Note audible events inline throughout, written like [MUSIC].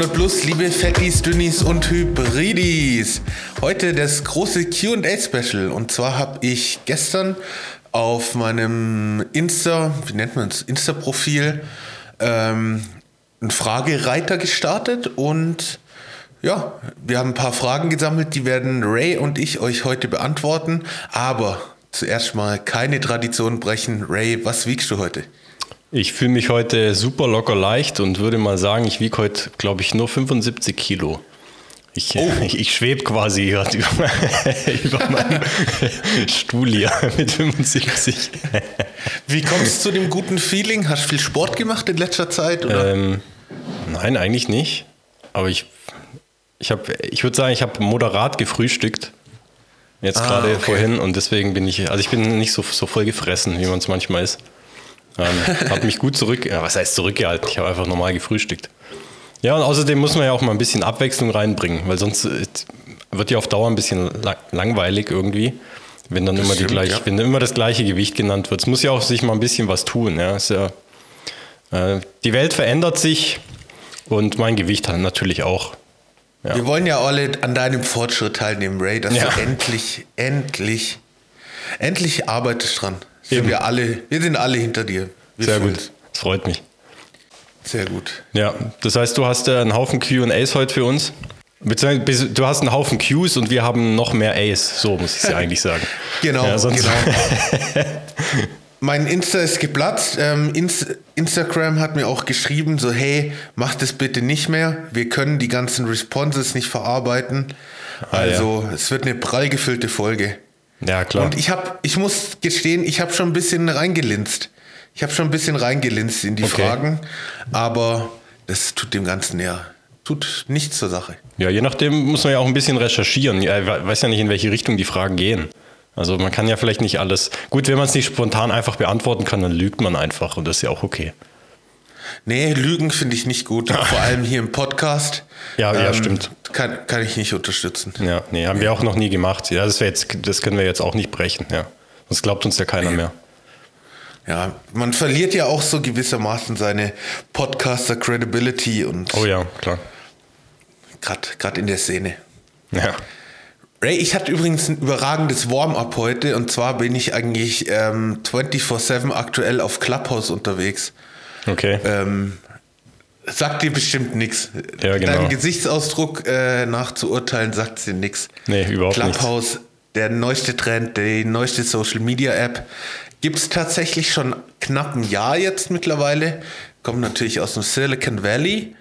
Willkommen bei 300 Plus, liebe Fettis, Dünnis und Hybridis. Heute das große QA-Special. Und zwar habe ich gestern auf meinem Insta, wie nennt man es, Insta-Profil, ähm, einen Fragereiter gestartet und ja, wir haben ein paar Fragen gesammelt, die werden Ray und ich euch heute beantworten. Aber zuerst mal keine Tradition brechen. Ray, was wiegst du heute? Ich fühle mich heute super locker leicht und würde mal sagen, ich wiege heute, glaube ich, nur 75 Kilo. Ich, oh. ich, [LAUGHS] ich schwebe quasi gerade [LAUGHS] über, über meinen Stuhl hier [LAUGHS] mit 75. Wie kommst du zu dem guten Feeling? Hast du viel Sport gemacht in letzter Zeit? Ähm, nein, eigentlich nicht. Aber ich, ich, ich würde sagen, ich habe moderat gefrühstückt. Jetzt ah, gerade okay. vorhin und deswegen bin ich, also ich bin nicht so, so voll gefressen, wie man es manchmal ist. Ähm, habe mich gut zurück, ja, was heißt zurückgehalten? Ich habe einfach normal gefrühstückt. Ja, und außerdem muss man ja auch mal ein bisschen Abwechslung reinbringen, weil sonst äh, wird ja auf Dauer ein bisschen langweilig irgendwie, wenn dann, immer, stimmt, gleich, ja. wenn dann immer das gleiche Gewicht genannt wird. Es muss ja auch sich mal ein bisschen was tun. Ja. ja äh, die Welt verändert sich und mein Gewicht natürlich auch. Ja. Wir wollen ja alle an deinem Fortschritt teilnehmen, Ray, dass du endlich, endlich, endlich arbeitest dran. Sind wir alle, wir sind alle hinter dir. Wir Sehr gut. Das freut mich. Sehr gut. Ja, das heißt, du hast äh, einen Haufen QAs heute für uns. Beziehungsweise du hast einen Haufen Qs und wir haben noch mehr As, so muss ich es ja [LAUGHS] eigentlich sagen. genau, ja, genau. [LAUGHS] mein Insta ist geplatzt. Ähm, Inst Instagram hat mir auch geschrieben, so hey, mach das bitte nicht mehr. Wir können die ganzen Responses nicht verarbeiten. Ah, also ja. es wird eine prall gefüllte Folge. Ja, klar. Und ich habe, ich muss gestehen, ich habe schon ein bisschen reingelinst. Ich habe schon ein bisschen reingelinst in die okay. Fragen, aber das tut dem Ganzen ja, tut nichts zur Sache. Ja, je nachdem muss man ja auch ein bisschen recherchieren. Ich weiß ja nicht, in welche Richtung die Fragen gehen. Also man kann ja vielleicht nicht alles. Gut, wenn man es nicht spontan einfach beantworten kann, dann lügt man einfach und das ist ja auch okay. Nee, Lügen finde ich nicht gut. [LAUGHS] Vor allem hier im Podcast. Ja, ja, ähm, stimmt. Kann, kann ich nicht unterstützen. Ja, nee, haben ja. wir auch noch nie gemacht. Ja, das, jetzt, das können wir jetzt auch nicht brechen. Ja. Sonst glaubt uns ja keiner nee. mehr. Ja, man verliert ja auch so gewissermaßen seine Podcaster-Credibility und. Oh ja, klar. Gerade in der Szene. Ja. Ray, ich hatte übrigens ein überragendes Warm-up heute und zwar bin ich eigentlich ähm, 24-7 aktuell auf Clubhouse unterwegs. Okay. Ähm, sagt dir bestimmt nichts. Ja, genau. Dein Gesichtsausdruck äh, nach zu urteilen sagt dir nichts. Nee, überhaupt nicht. Clubhouse, der neueste Trend, die neueste Social Media App, gibt es tatsächlich schon knapp ein Jahr jetzt mittlerweile. Kommt natürlich aus dem Silicon Valley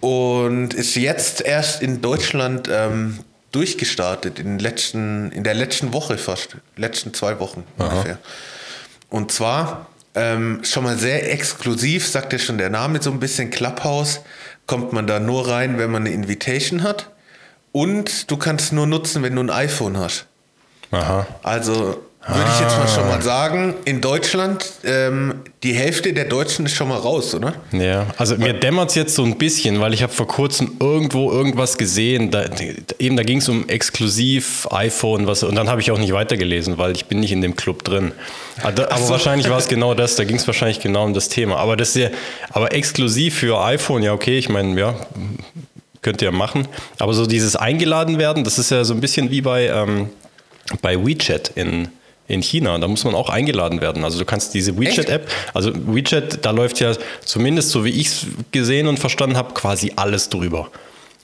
und ist jetzt erst in Deutschland ähm, durchgestartet, in, letzten, in der letzten Woche fast, letzten zwei Wochen Aha. ungefähr. Und zwar ähm, schon mal sehr exklusiv, sagt ja schon der Name so ein bisschen Clubhouse. Kommt man da nur rein, wenn man eine Invitation hat. Und du kannst nur nutzen, wenn du ein iPhone hast. Aha. Also würde ich jetzt mal schon mal ah. sagen, in Deutschland, ähm, die Hälfte der Deutschen ist schon mal raus, oder? Ja, also mir dämmert es jetzt so ein bisschen, weil ich habe vor kurzem irgendwo irgendwas gesehen, da, eben da ging es um exklusiv iPhone, was, und dann habe ich auch nicht weitergelesen, weil ich bin nicht in dem Club drin. Aber, aber so. wahrscheinlich war es [LAUGHS] genau das, da ging es wahrscheinlich genau um das Thema. Aber das ja, aber exklusiv für iPhone, ja okay, ich meine, ja, könnt ihr machen. Aber so dieses eingeladen werden, das ist ja so ein bisschen wie bei, ähm, bei WeChat in in China. Da muss man auch eingeladen werden. Also du kannst diese WeChat-App, also WeChat, da läuft ja zumindest so wie ich es gesehen und verstanden habe, quasi alles drüber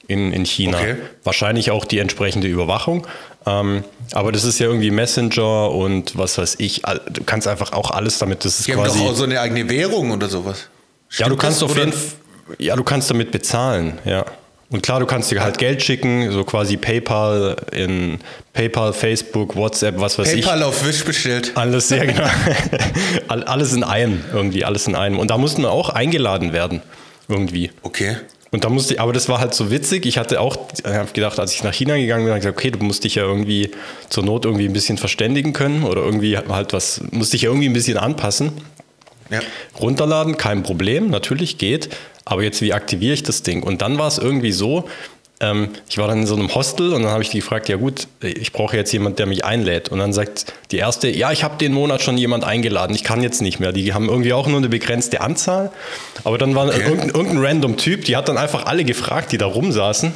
in, in China. Okay. Wahrscheinlich auch die entsprechende Überwachung. Ähm, aber das ist ja irgendwie Messenger und was weiß ich. Du kannst einfach auch alles damit. Das ist die quasi. Haben doch auch so eine eigene Währung oder sowas. Stimmt ja, du kannst auf jeden Fall. Ja, du kannst damit bezahlen, ja. Und klar, du kannst dir halt Geld schicken, so quasi PayPal in PayPal, Facebook, WhatsApp, was weiß PayPal ich. PayPal auf Wish bestellt. Alles, ja genau. [LAUGHS] alles in einem, irgendwie, alles in einem. Und da mussten wir auch eingeladen werden, irgendwie. Okay. Und da musste ich, aber das war halt so witzig. Ich hatte auch, habe gedacht, als ich nach China gegangen bin, habe ich gesagt, okay, du musst dich ja irgendwie zur Not irgendwie ein bisschen verständigen können oder irgendwie halt was, musst dich ja irgendwie ein bisschen anpassen. Ja. Runterladen, kein Problem, natürlich geht. Aber jetzt, wie aktiviere ich das Ding? Und dann war es irgendwie so, ähm, ich war dann in so einem Hostel und dann habe ich die gefragt, ja gut, ich brauche jetzt jemand, der mich einlädt. Und dann sagt die erste, ja, ich habe den Monat schon jemand eingeladen, ich kann jetzt nicht mehr. Die haben irgendwie auch nur eine begrenzte Anzahl. Aber dann war okay. irgendein, irgendein random Typ, die hat dann einfach alle gefragt, die da rumsaßen.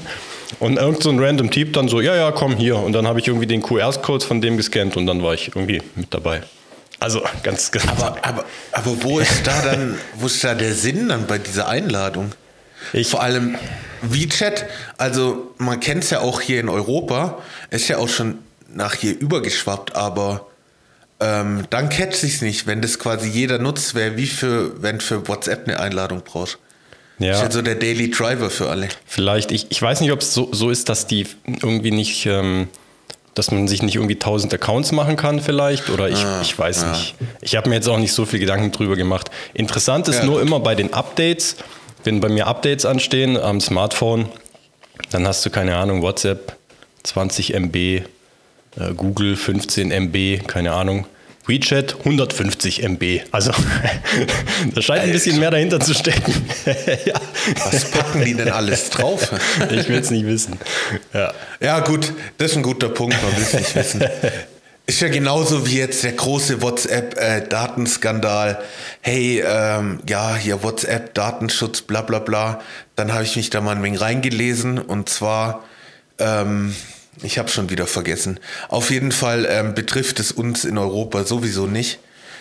Und irgend so ein random Typ dann so, ja, ja, komm hier. Und dann habe ich irgendwie den QR-Code von dem gescannt und dann war ich irgendwie mit dabei. Also ganz, ganz. Aber, aber, aber wo ist da dann, wo ist da der Sinn dann bei dieser Einladung? Ich Vor allem WeChat, also man kennt es ja auch hier in Europa, ist ja auch schon nach hier übergeschwappt, aber ähm, dann catcht sich nicht, wenn das quasi jeder nutzt, wer wie für, wenn für WhatsApp eine Einladung braucht. Ja. Ist ja so der Daily Driver für alle. Vielleicht, ich, ich weiß nicht, ob es so, so ist, dass die irgendwie nicht, ähm, dass man sich nicht irgendwie tausend Accounts machen kann, vielleicht. Oder ich, ah, ich weiß ja. nicht. Ich habe mir jetzt auch nicht so viel Gedanken drüber gemacht. Interessant ist ja, nur gut. immer bei den Updates, wenn bei mir Updates anstehen am Smartphone, dann hast du keine Ahnung, WhatsApp 20 MB, äh, Google 15 MB, keine Ahnung. WeChat 150 MB. Also [LAUGHS] da scheint ein bisschen mehr dahinter zu stecken. [LAUGHS] ja. Was packen die denn alles drauf? ich will es nicht wissen. Ja. ja, gut, das ist ein guter Punkt, man will es nicht wissen. Ist ja genauso wie jetzt der große WhatsApp-Datenskandal. Äh, hey, ähm, ja, hier WhatsApp, Datenschutz, bla bla bla. Dann habe ich mich da mal ein wenig reingelesen und zwar, ähm, ich habe schon wieder vergessen. Auf jeden Fall ähm, betrifft es uns in Europa sowieso nicht.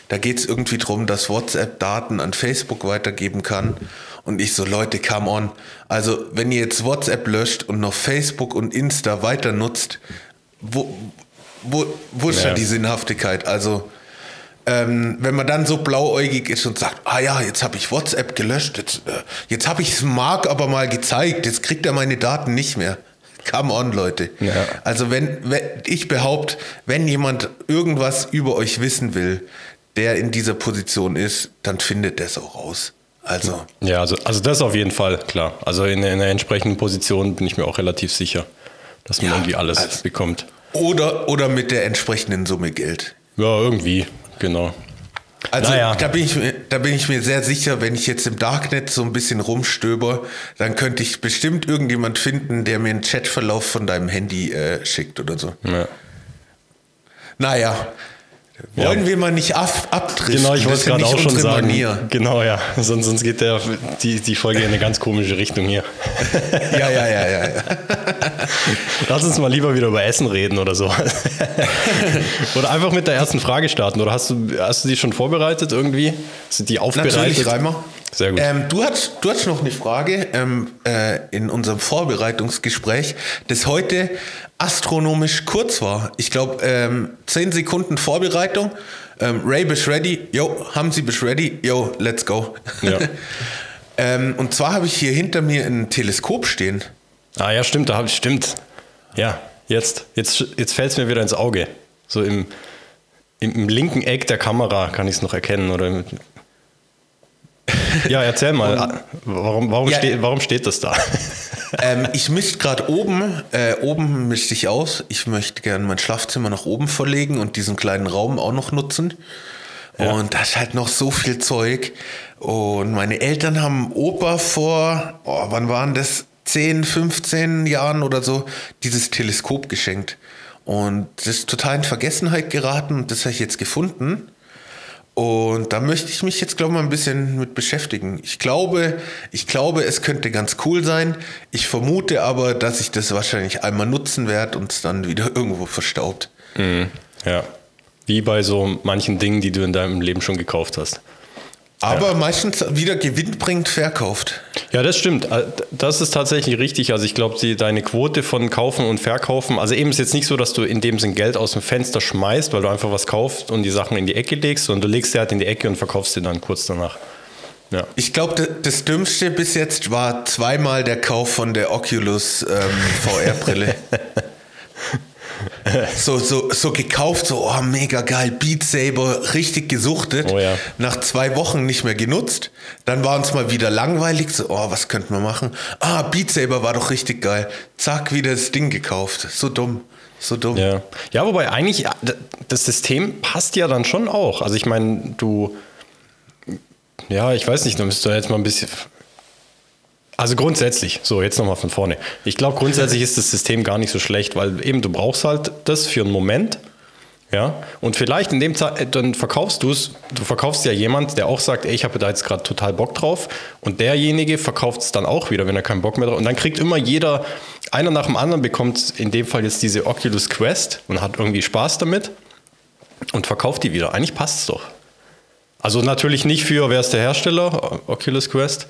Da geht es irgendwie darum, dass WhatsApp Daten an Facebook weitergeben kann. Und ich so, Leute, come on. Also, wenn ihr jetzt WhatsApp löscht und noch Facebook und Insta weiter nutzt, wo, wo, wo ist ja. da die Sinnhaftigkeit? Also, ähm, wenn man dann so blauäugig ist und sagt, ah ja, jetzt habe ich WhatsApp gelöscht, jetzt, äh, jetzt habe ich es Mark aber mal gezeigt, jetzt kriegt er meine Daten nicht mehr. Come on, Leute. Ja. Also wenn, wenn ich behaupte, wenn jemand irgendwas über euch wissen will, der in dieser Position ist, dann findet er es auch raus. Also. Ja, also, also das auf jeden Fall, klar. Also in, in einer entsprechenden Position bin ich mir auch relativ sicher, dass man ja, irgendwie alles also, bekommt. Oder, oder mit der entsprechenden Summe Geld. Ja, irgendwie, genau. Also naja. da, bin ich, da bin ich mir sehr sicher, wenn ich jetzt im Darknet so ein bisschen rumstöber, dann könnte ich bestimmt irgendjemand finden, der mir einen Chatverlauf von deinem Handy äh, schickt oder so. Ja. Naja, wollen ja. wir mal nicht ab, abdriften? Genau, ich wollte es gerade auch schon sagen. Manier. Genau, ja. Sonst, sonst geht der, die, die Folge in eine ganz komische Richtung hier. [LAUGHS] ja, ja, ja, ja, ja. Lass uns mal lieber wieder über Essen reden oder so. [LAUGHS] oder einfach mit der ersten Frage starten. Oder hast du, hast du die schon vorbereitet irgendwie? Sind die aufbereitet? Natürlich, Reimer. Sehr gut. Ähm, du, hast, du hast noch eine Frage ähm, äh, in unserem Vorbereitungsgespräch, das heute astronomisch kurz war. Ich glaube, ähm, 10 Sekunden Vorbereitung. Ähm, Ray, bist ready? Yo, haben Sie bist ready? Yo, let's go. Ja. [LAUGHS] ähm, und zwar habe ich hier hinter mir ein Teleskop stehen. Ah ja, stimmt, da habe ich, stimmt. Ja, jetzt, jetzt, jetzt fällt es mir wieder ins Auge. So im, im, im linken Eck der Kamera kann ich es noch erkennen. Oder ja, erzähl mal, warum, warum, ja, steht, warum steht das da? [LAUGHS] Ähm, ich mische gerade oben, äh, oben mischte ich aus. Ich möchte gerne mein Schlafzimmer nach oben verlegen und diesen kleinen Raum auch noch nutzen. Ja. Und da ist halt noch so viel Zeug. Und meine Eltern haben Opa vor, oh, wann waren das? 10, 15 Jahren oder so, dieses Teleskop geschenkt. Und das ist total in Vergessenheit geraten und das habe ich jetzt gefunden. Und da möchte ich mich jetzt, glaube ich, mal ein bisschen mit beschäftigen. Ich glaube, ich glaube, es könnte ganz cool sein. Ich vermute aber, dass ich das wahrscheinlich einmal nutzen werde und es dann wieder [LAUGHS] irgendwo verstaubt. Mhm. Ja. Wie bei so manchen Dingen, die du in deinem Leben schon gekauft hast. Aber ja. meistens wieder gewinnbringend verkauft. Ja, das stimmt. Äh, das ist tatsächlich richtig. Also ich glaube, deine Quote von Kaufen und Verkaufen, also eben ist jetzt nicht so, dass du in dem Sinn Geld aus dem Fenster schmeißt, weil du einfach was kaufst und die Sachen in die Ecke legst, sondern du legst sie halt in die Ecke und verkaufst sie dann kurz danach. Ja. Ich glaube, das Dümmste bis jetzt war zweimal der Kauf von der Oculus ähm, VR-Brille. [LAUGHS] [LAUGHS] so, so, so gekauft, so, oh, mega geil, Beat Saber, richtig gesuchtet. Oh, ja. Nach zwei Wochen nicht mehr genutzt. Dann war uns mal wieder langweilig, so, oh, was könnten wir machen? Ah, Beat Saber war doch richtig geil. Zack, wieder das Ding gekauft. So dumm. So dumm. Ja, ja wobei eigentlich, das System passt ja dann schon auch. Also ich meine, du, ja, ich weiß nicht, du jetzt mal ein bisschen Also grundsätzlich, so jetzt nochmal von vorne. Ich glaube, grundsätzlich ist das System gar nicht so schlecht, weil eben du brauchst halt das für einen Moment. Ja, und vielleicht in dem Zeit, dann verkaufst du es, du verkaufst ja jemand, der auch sagt, ey, ich habe da jetzt gerade total Bock drauf und derjenige verkauft es dann auch wieder, wenn er keinen Bock mehr drauf hat. Und dann kriegt immer jeder, einer nach dem anderen bekommt in dem Fall jetzt diese Oculus Quest und hat irgendwie Spaß damit und verkauft die wieder. Eigentlich passt es doch. Also natürlich nicht für, wer ist der Hersteller? Oculus Quest?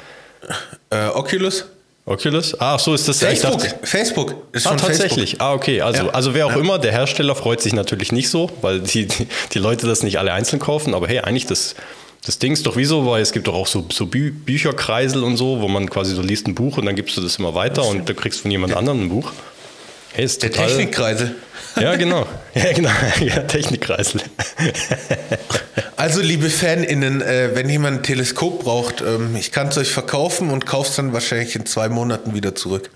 Äh, Oculus? Oculus? Ah, so ist das. Facebook. Dachte, Facebook ist ah, tatsächlich. Facebook. Ah, okay. Also, Ja. also wer auch Ja. immer, der Hersteller freut sich natürlich nicht so, weil die, die, Leute das nicht alle einzeln kaufen. Aber hey, eigentlich das, das Ding ist doch wieso, weil es gibt doch auch so, so Bü Bücherkreisel und so, wo man quasi so liest ein Buch und dann gibst du das immer weiter und du kriegst von jemand anderem ein Buch. Hey, ist Der total. Technikkreisel. Ja, genau. Ja, genau. [LAUGHS] Ja, Technikkreisel. Also, liebe FanInnen, äh, wenn jemand ein Teleskop braucht, ähm, ich kann es euch verkaufen und kauf's dann wahrscheinlich in zwei Monaten wieder zurück.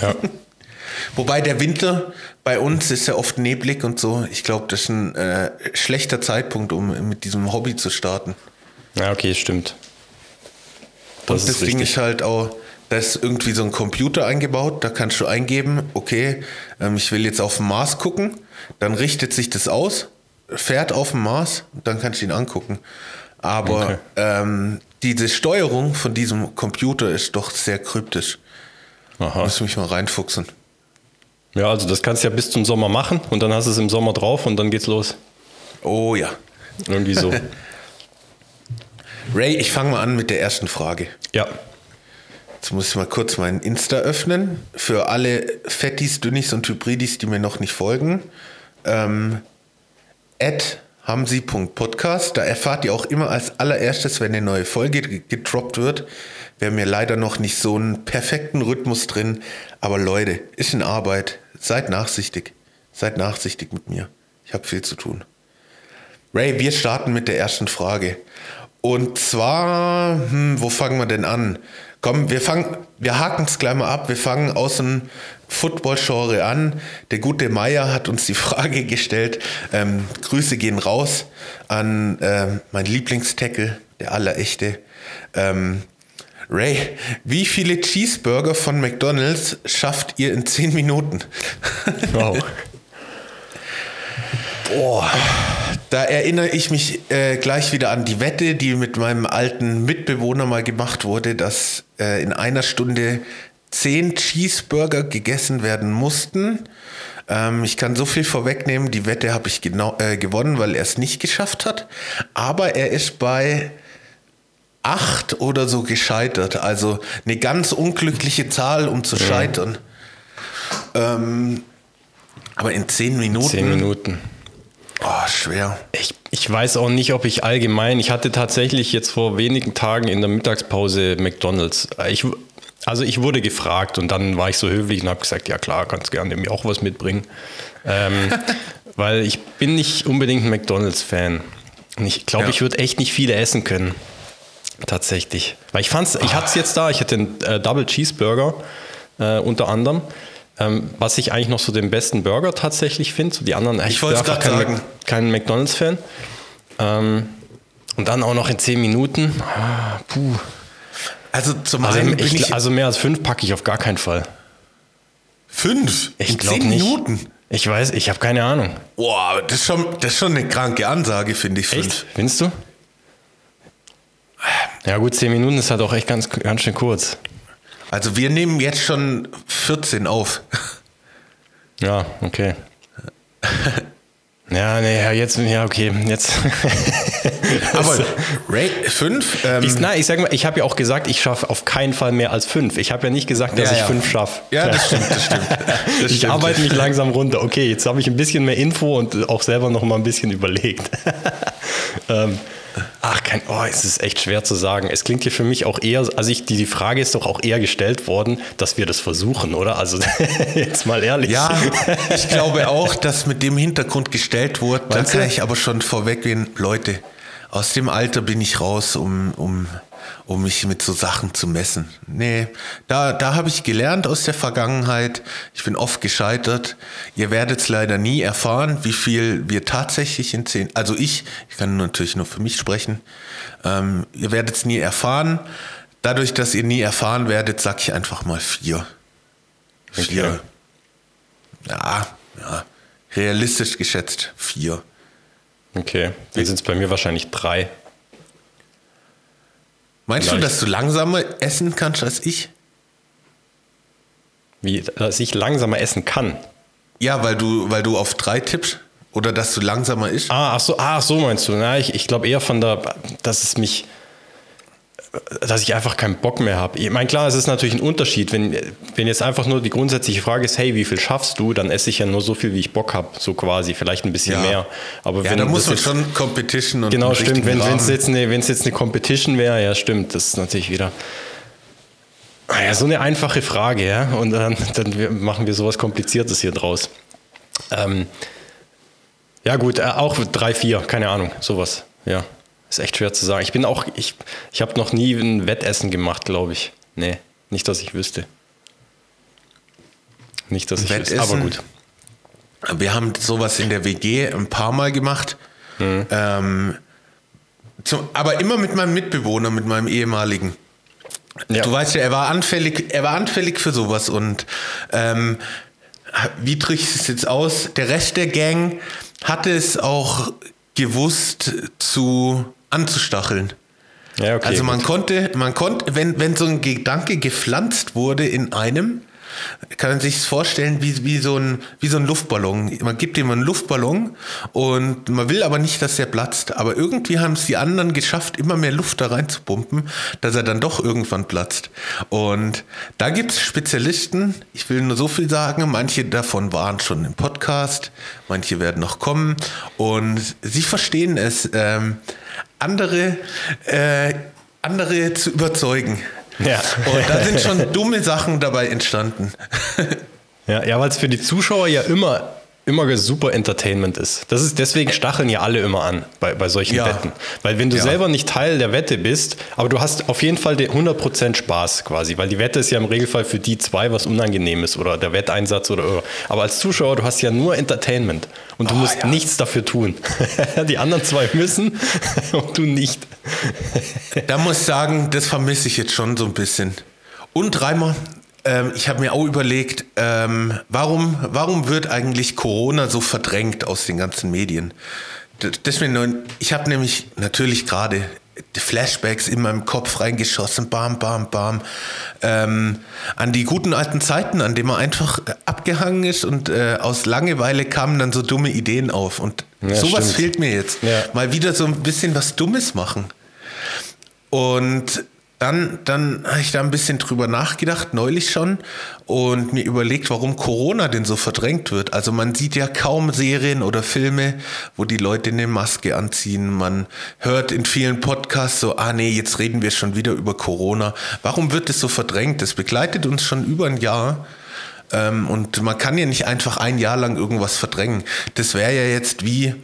Ja. [LAUGHS] Wobei der Winter bei uns ist ja oft neblig und so. Ich glaube, das ist ein äh, schlechter Zeitpunkt, um mit diesem Hobby zu starten. ja, okay, stimmt. Und Das das ist Ding richtig. ist halt auch, da ist irgendwie so ein Computer eingebaut, da kannst du eingeben, okay, ähm, ich will jetzt auf den Mars gucken, dann richtet sich das aus, fährt auf den Mars, dann kannst du ihn angucken. Aber Okay. ähm, diese Steuerung von diesem Computer ist doch sehr kryptisch. Aha. Muss mich mal reinfuchsen. Ja, also das kannst du ja bis zum Sommer machen und dann hast du es im Sommer drauf und dann geht's los. Oh ja. Irgendwie so. [LAUGHS] Ray, ich fange mal an mit der ersten Frage. ja. Jetzt muss ich mal kurz meinen Insta öffnen. Für alle Fettis, Dünnis und Hybridis, die mir noch nicht folgen. Ähm, hamsi.podcast. Da erfahrt ihr auch immer als allererstes, wenn eine neue Folge ge- gedroppt wird. Wir haben ja leider noch nicht so einen perfekten Rhythmus drin. Aber Leute, ist in Arbeit. Seid nachsichtig. Seid nachsichtig mit mir. Ich habe viel zu tun. Ray, wir starten mit der ersten Frage. Und zwar, hm, wo fangen wir denn an? Komm, wir fangen, wir haken es gleich mal ab. Wir fangen aus dem Football-Genre an. Der gute Meier hat uns die [LAUGHS] Frage gestellt. Ähm, Grüße gehen raus an ähm, mein Lieblingstackle, der allerechte. Ähm, Ray, wie viele Cheeseburger von McDonald's schafft ihr in 10 Minuten? Wow. [LAUGHS] Boah, da erinnere ich mich äh, gleich wieder an die Wette, die mit meinem alten Mitbewohner mal gemacht wurde, dass äh, in einer Stunde zehn Cheeseburger gegessen werden mussten. Ähm, ich kann so viel vorwegnehmen, die Wette habe ich genau, äh, gewonnen, weil er es nicht geschafft hat. Aber er ist bei acht oder so gescheitert. Also eine ganz unglückliche Zahl, um zu scheitern. Ähm, aber in zehn Minuten. Zehn Minuten. Oh, schwer. Ich, ich weiß auch nicht, ob ich allgemein, ich hatte tatsächlich jetzt vor wenigen Tagen in der Mittagspause McDonalds. Ich, also ich wurde gefragt und dann war ich so höflich und habe gesagt, ja klar, kannst gerne mir auch was mitbringen. Ähm, [LAUGHS] weil ich bin nicht unbedingt ein McDonalds-Fan. Und ich glaube, Ja. ich würde echt nicht viele essen können. Tatsächlich. Weil ich fand's, ich hatte es jetzt da, ich hatte einen äh, Double Cheeseburger äh, unter anderem. Ähm, was ich eigentlich noch so den besten Burger tatsächlich finde. So die anderen, ich, bin einfach grad kein, sagen. Kein McDonalds-Fan. Ähm, und dann auch noch in 10 Minuten. Ah, puh. Also zum Also, einen ich, ich, also mehr als fünf packe ich auf gar keinen Fall. fünf Ich glaube zehn nicht. Minuten. Ich weiß, ich habe keine Ahnung. Boah, das ist schon, das ist schon eine kranke Ansage, finde ich. Fünf. Echt? Findest du? Ja gut, 10 Minuten ist halt auch echt ganz, ganz schön kurz. Also wir nehmen jetzt schon 14 auf. [LAUGHS] Ja, okay. Ja, nee, ja, jetzt, ja, okay, jetzt. [LAUGHS] Aber Ray, fünf? Ähm, ich, nein, ich sag mal, ich habe ja auch gesagt, ich schaffe auf keinen Fall mehr als fünf. Ich habe ja nicht gesagt, dass Ja, ich ja. fünf schaffe. ja, das [LAUGHS] stimmt, das stimmt. Das ich stimmt. arbeite mich langsam runter. Okay, jetzt habe ich ein bisschen mehr Info und auch selber noch mal ein bisschen überlegt. ähm, ach, kein, oh, es ist echt schwer zu sagen. Es klingt hier für mich auch eher, also ich, die, die Frage ist doch auch eher gestellt worden, dass wir das versuchen, oder? Also [LAUGHS] jetzt mal ehrlich. Ja, ich glaube auch, dass mit dem Hintergrund gestellt wurde. Da kann ich aber schon vorweggehen, Leute, aus dem Alter bin ich raus, um, um, um mich mit so Sachen zu messen. Nee, da, da habe ich gelernt aus der Vergangenheit. Ich bin oft gescheitert. Ihr werdet es leider nie erfahren, wie viel wir tatsächlich in zehn, also ich, ich kann natürlich nur für mich sprechen, ähm, ihr werdet es nie erfahren. dadurch, dass ihr nie erfahren werdet, sag ich einfach mal vier. Vier. Ja, ja. Realistisch geschätzt vier. Okay, dann sind es bei mir wahrscheinlich drei. Meinst Vielleicht. du, dass du langsamer essen kannst als ich? Wie, dass ich langsamer essen kann. Ja, weil du, weil du auf drei tippst? Oder dass du langsamer isst? Ah, ach so, ah, ach so meinst du. Na, ich, ich glaube eher von der, dass es mich, dass ich einfach keinen Bock mehr habe. Ich meine, klar, es ist natürlich ein Unterschied. Wenn, wenn jetzt einfach nur die grundsätzliche Frage ist, hey, wie viel schaffst du, dann esse ich ja nur so viel, wie ich Bock habe, so quasi, vielleicht ein bisschen Ja. mehr. Aber ja, wenn da muss man jetzt- schon Competition und Genau, stimmt. Wenn es jetzt, eine, jetzt eine Competition wäre, ja, stimmt. Das ist natürlich wieder. Ah ja, so eine einfache Frage, ja. Und dann, dann machen wir sowas Kompliziertes hier draus. Ähm, ja, gut, äh, auch drei, vier, keine Ahnung, sowas. Ja, ist echt schwer zu sagen. Ich bin auch, ich, ich habe noch nie ein Wettessen gemacht, glaube ich. Nee, nicht, dass ich wüsste. Nicht, dass ich wüsste. Aber Wettessen? gut. Wir haben sowas in der WG ein paar Mal gemacht. Ähm, zum, aber immer mit meinem Mitbewohner, mit meinem ehemaligen. Ja. Du weißt ja, er war anfällig, er war anfällig für sowas und ähm, wie drücke ich es jetzt aus? Der Rest der Gang hatte es auch gewusst zu anzustacheln. ja, okay. also man gut. konnte, man konnte, wenn, wenn so ein Gedanke gepflanzt wurde in einem, kann man sich vorstellen wie, wie, so ein, wie so ein Luftballon. Man gibt ihm einen Luftballon und man will aber nicht, dass der platzt. Aber irgendwie haben es die anderen geschafft, immer mehr Luft da reinzupumpen, dass er dann doch irgendwann platzt. Und da gibt es Spezialisten, ich will nur so viel sagen, manche davon waren schon im Podcast, manche werden noch kommen und sie verstehen es, ähm, andere, äh, andere zu überzeugen. Ja. Und da sind schon dumme Sachen dabei entstanden. Ja, ja weil es für die Zuschauer ja immer, immer super Entertainment ist. Das ist. Deswegen stacheln ja alle immer an bei, bei solchen Ja. Wetten. Weil wenn du Ja. selber nicht Teil der Wette bist, aber du hast auf jeden Fall den 100% Spaß quasi, weil die Wette ist ja im Regelfall für die zwei was Unangenehmes oder der Wetteinsatz oder, oder. Aber als Zuschauer, du hast ja nur Entertainment und du Oh, musst ja. nichts dafür tun. [LAUGHS] die anderen zwei müssen [LAUGHS] und du nicht. Da muss ich sagen, das vermisse ich jetzt schon so ein bisschen. Und Reimer, ähm, ich habe mir auch überlegt, ähm, warum, warum wird eigentlich Corona so verdrängt aus den ganzen Medien? Das, ich habe nämlich natürlich gerade Flashbacks in meinem Kopf reingeschossen, bam, bam, bam, ähm, an die guten alten Zeiten, an denen man einfach äh, abgehangen ist und äh, aus Langeweile kamen dann so dumme Ideen auf. Und Ja, sowas stimmt. fehlt mir jetzt. Ja. Mal wieder so ein bisschen was Dummes machen. Und dann, dann habe ich da ein bisschen drüber nachgedacht, neulich schon, und mir überlegt, warum Corona denn so verdrängt wird. Also man sieht ja kaum Serien oder Filme, wo die Leute eine Maske anziehen. Man hört in vielen Podcasts so, ah nee, jetzt reden wir schon wieder über Corona. Warum wird es so verdrängt? Das begleitet uns schon über ein Jahr. Ähm, und man kann ja nicht einfach ein Jahr lang irgendwas verdrängen. Das wäre ja jetzt wie,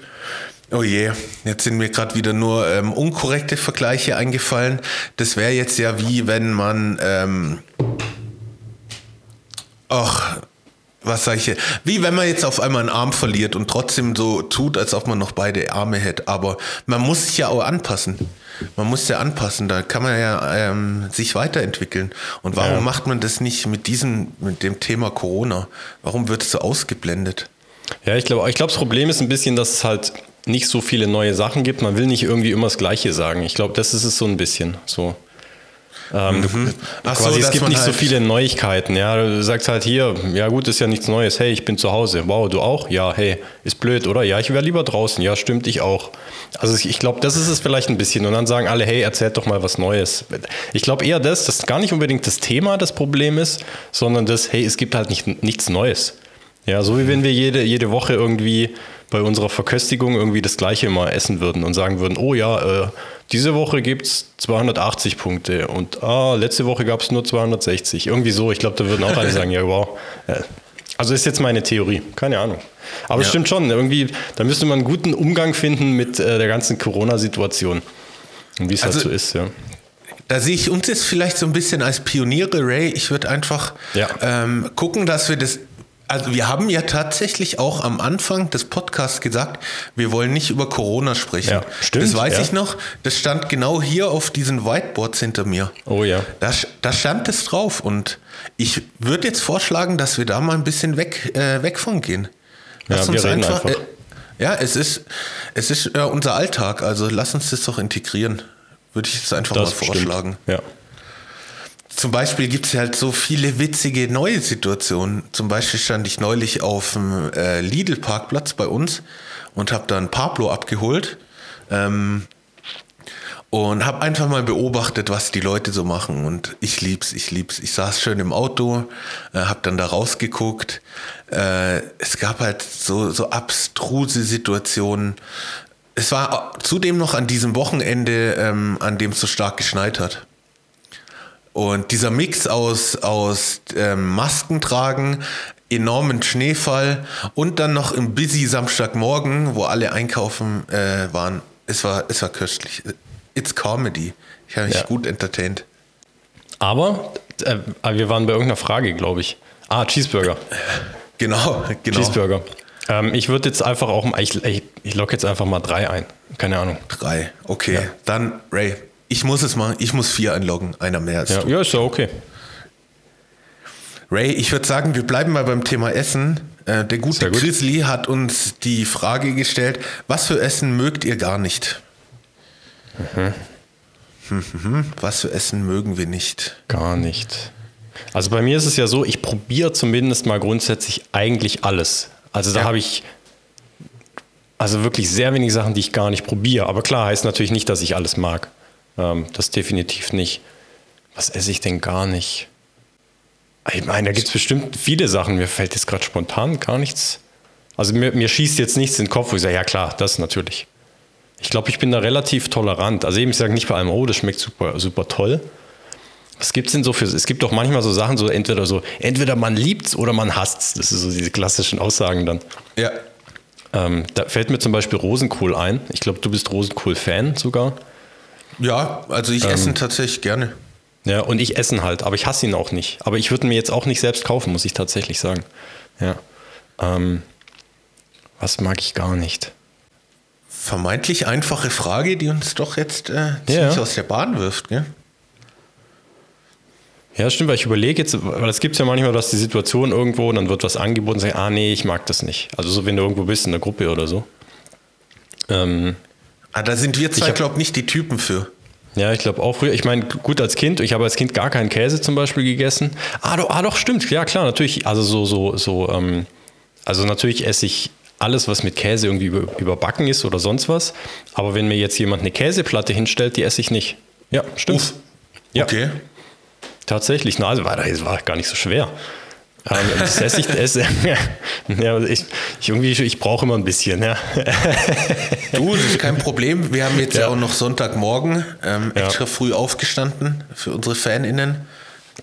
oh je, jetzt sind mir gerade wieder nur ähm, unkorrekte Vergleiche eingefallen. Das wäre jetzt ja wie, wenn man, ähm, ach, was sag ich hier? Wie wenn man jetzt auf einmal einen Arm verliert und trotzdem so tut, als ob man noch beide Arme hätte. Aber man muss sich ja auch anpassen. Man muss ja anpassen, da kann man ja ähm, sich weiterentwickeln. Und warum Ja. macht man das nicht mit diesem, mit dem Thema Corona? Warum wird es so ausgeblendet? Ja, ich glaube, ich glaube, das Problem ist ein bisschen, dass es halt nicht so viele neue Sachen gibt. Man will nicht irgendwie immer das Gleiche sagen. Ich glaube, das ist es so ein bisschen so. Ähm, du, Ach so, quasi, es gibt nicht so halt- viele Neuigkeiten. Ja, du sagst halt hier, ja gut, ist ja nichts Neues. Hey, ich bin zu Hause. Wow, du auch? Ja, hey, ist blöd, oder? Ja, ich wäre lieber draußen. Ja, stimmt, ich auch. Also ich, ich glaube, das ist es vielleicht ein bisschen. Und dann sagen alle, hey, erzählt doch mal was Neues. Ich glaube eher das, dass gar nicht unbedingt das Thema das Problem ist, sondern das, hey, es gibt halt nicht, nichts Neues. Ja, so wie wenn wir jede, jede Woche irgendwie bei unserer Verköstigung irgendwie das Gleiche immer essen würden und sagen würden, oh ja, äh, diese Woche gibt es 280 Punkte und ah, letzte Woche gab es nur 260. Irgendwie so. Ich glaube, da würden auch alle sagen, ja, wow. Äh, Also ist jetzt meine Theorie, keine Ahnung. Aber es Ja. stimmt schon, irgendwie, da müsste man einen guten Umgang finden mit äh, der ganzen Corona-Situation. Und wie es Also- halt so ist, ja. Da sehe ich uns jetzt vielleicht so ein bisschen als Pioniere, Ray. Ich würde einfach Ja. ähm, gucken, dass wir das Also wir haben ja tatsächlich auch am Anfang des Podcasts gesagt, wir wollen nicht über Corona sprechen. Ja, stimmt, Das weiß ja. ich noch. Das stand genau hier auf diesen Whiteboards hinter mir. Oh ja. Da, da stand es drauf und ich würde jetzt vorschlagen, dass wir da mal ein bisschen weg, äh, weg von gehen. Ja, wir reden einfach. Äh, ja, es ist, es ist äh, unser Alltag, also lass uns das doch integrieren. Würde ich jetzt einfach Das mal stimmt. vorschlagen. Ja. Zum Beispiel gibt es halt so viele witzige neue Situationen. Zum Beispiel stand ich neulich auf dem äh, Lidl-Parkplatz bei uns und habe dann Pablo abgeholt ähm, und habe einfach mal beobachtet, was die Leute so machen. Und ich lieb's, ich lieb's. Ich saß schön im Auto, äh, habe dann da rausgeguckt. Äh, es gab halt so, so abstruse Situationen. Es war zudem noch an diesem Wochenende, ähm, an dem es so stark geschneit hat. Und dieser Mix aus, aus ähm, Masken tragen, enormen Schneefall und dann noch im busy Samstagmorgen, wo alle einkaufen äh, waren, es war, es war köstlich. It's Comedy. Ich habe mich Ja. gut entertained. Aber äh, wir waren bei irgendeiner Frage, glaube ich. Ah, Cheeseburger. [LAUGHS] Genau, genau. Cheeseburger. Ähm, ich würde jetzt einfach auch, ich, ich, ich logge jetzt einfach mal drei ein. Keine Ahnung. Drei. Okay, dann Ray. Ich muss es machen. Ich muss vier einloggen. Einer mehr als Ja, du. ja ist ja okay. Ray, ich würde sagen, wir bleiben mal beim Thema Essen. Äh, der gute Sehr gut. Grizzly hat uns die Frage gestellt, was für Essen mögt ihr gar nicht? Mhm. [LAUGHS] Was für Essen mögen wir nicht? Gar nicht. Also bei mir ist es ja so, ich probiere zumindest mal grundsätzlich eigentlich alles. Also da Ja. habe ich also wirklich sehr wenige Sachen, die ich gar nicht probiere. Aber klar heißt natürlich nicht, dass ich alles mag. Ähm, das definitiv nicht. Was esse ich denn gar nicht? Ich meine, da gibt es bestimmt viele Sachen. Mir fällt jetzt gerade spontan gar nichts. Also mir, mir schießt jetzt nichts in den Kopf, wo ich sage, ja klar, das natürlich. Ich glaube, ich bin da relativ tolerant. Also eben, ich sage nicht bei allem, oh, das schmeckt super, super toll. Was gibt es denn so für, es gibt doch manchmal so Sachen, so entweder so, entweder man liebt's oder man hasst's. Das sind so diese klassischen Aussagen dann. Ja. Ähm, da fällt mir zum Beispiel Rosenkohl ein. Ich glaube, du bist Rosenkohl-Fan sogar. Ja, also ich esse ihn tatsächlich gerne. Ja, und ich esse ihn halt, aber ich hasse ihn auch nicht. Aber ich würde ihn mir jetzt auch nicht selbst kaufen, muss ich tatsächlich sagen. Ja. Ähm, was mag ich gar nicht? Vermeintlich einfache Frage, die uns doch jetzt äh, ziemlich Ja. aus der Bahn wirft. Gell? Ja, stimmt, weil ich überlege jetzt, weil es gibt ja manchmal, dass die Situation irgendwo und dann wird was angeboten und sagen, ah nee, ich mag das nicht. Also so, wenn du irgendwo bist in der Gruppe oder so. Ähm, Ah, da sind wir zwei, glaube ich, nicht die Typen für. ja, ich glaube auch früher, ich meine, gut als Kind, ich habe als Kind gar keinen Käse zum Beispiel gegessen. Ah, doch, ah, doch stimmt, ja klar, natürlich, also so, so, so, ähm, also natürlich esse ich alles, was mit Käse irgendwie über, überbacken ist oder sonst was. Aber wenn mir jetzt jemand eine Käseplatte hinstellt, die esse ich nicht. Ja, stimmt. Uff. Ja. Okay. Tatsächlich, na, also war, das war gar nicht so schwer. Das esse ich, das, [LAUGHS] ja, ich, ich, irgendwie, ich brauche immer ein bisschen, ja. Du, das ist kein Problem. Wir haben jetzt ja, Ja. auch noch Sonntagmorgen ähm, extra früh aufgestanden für unsere FanInnen.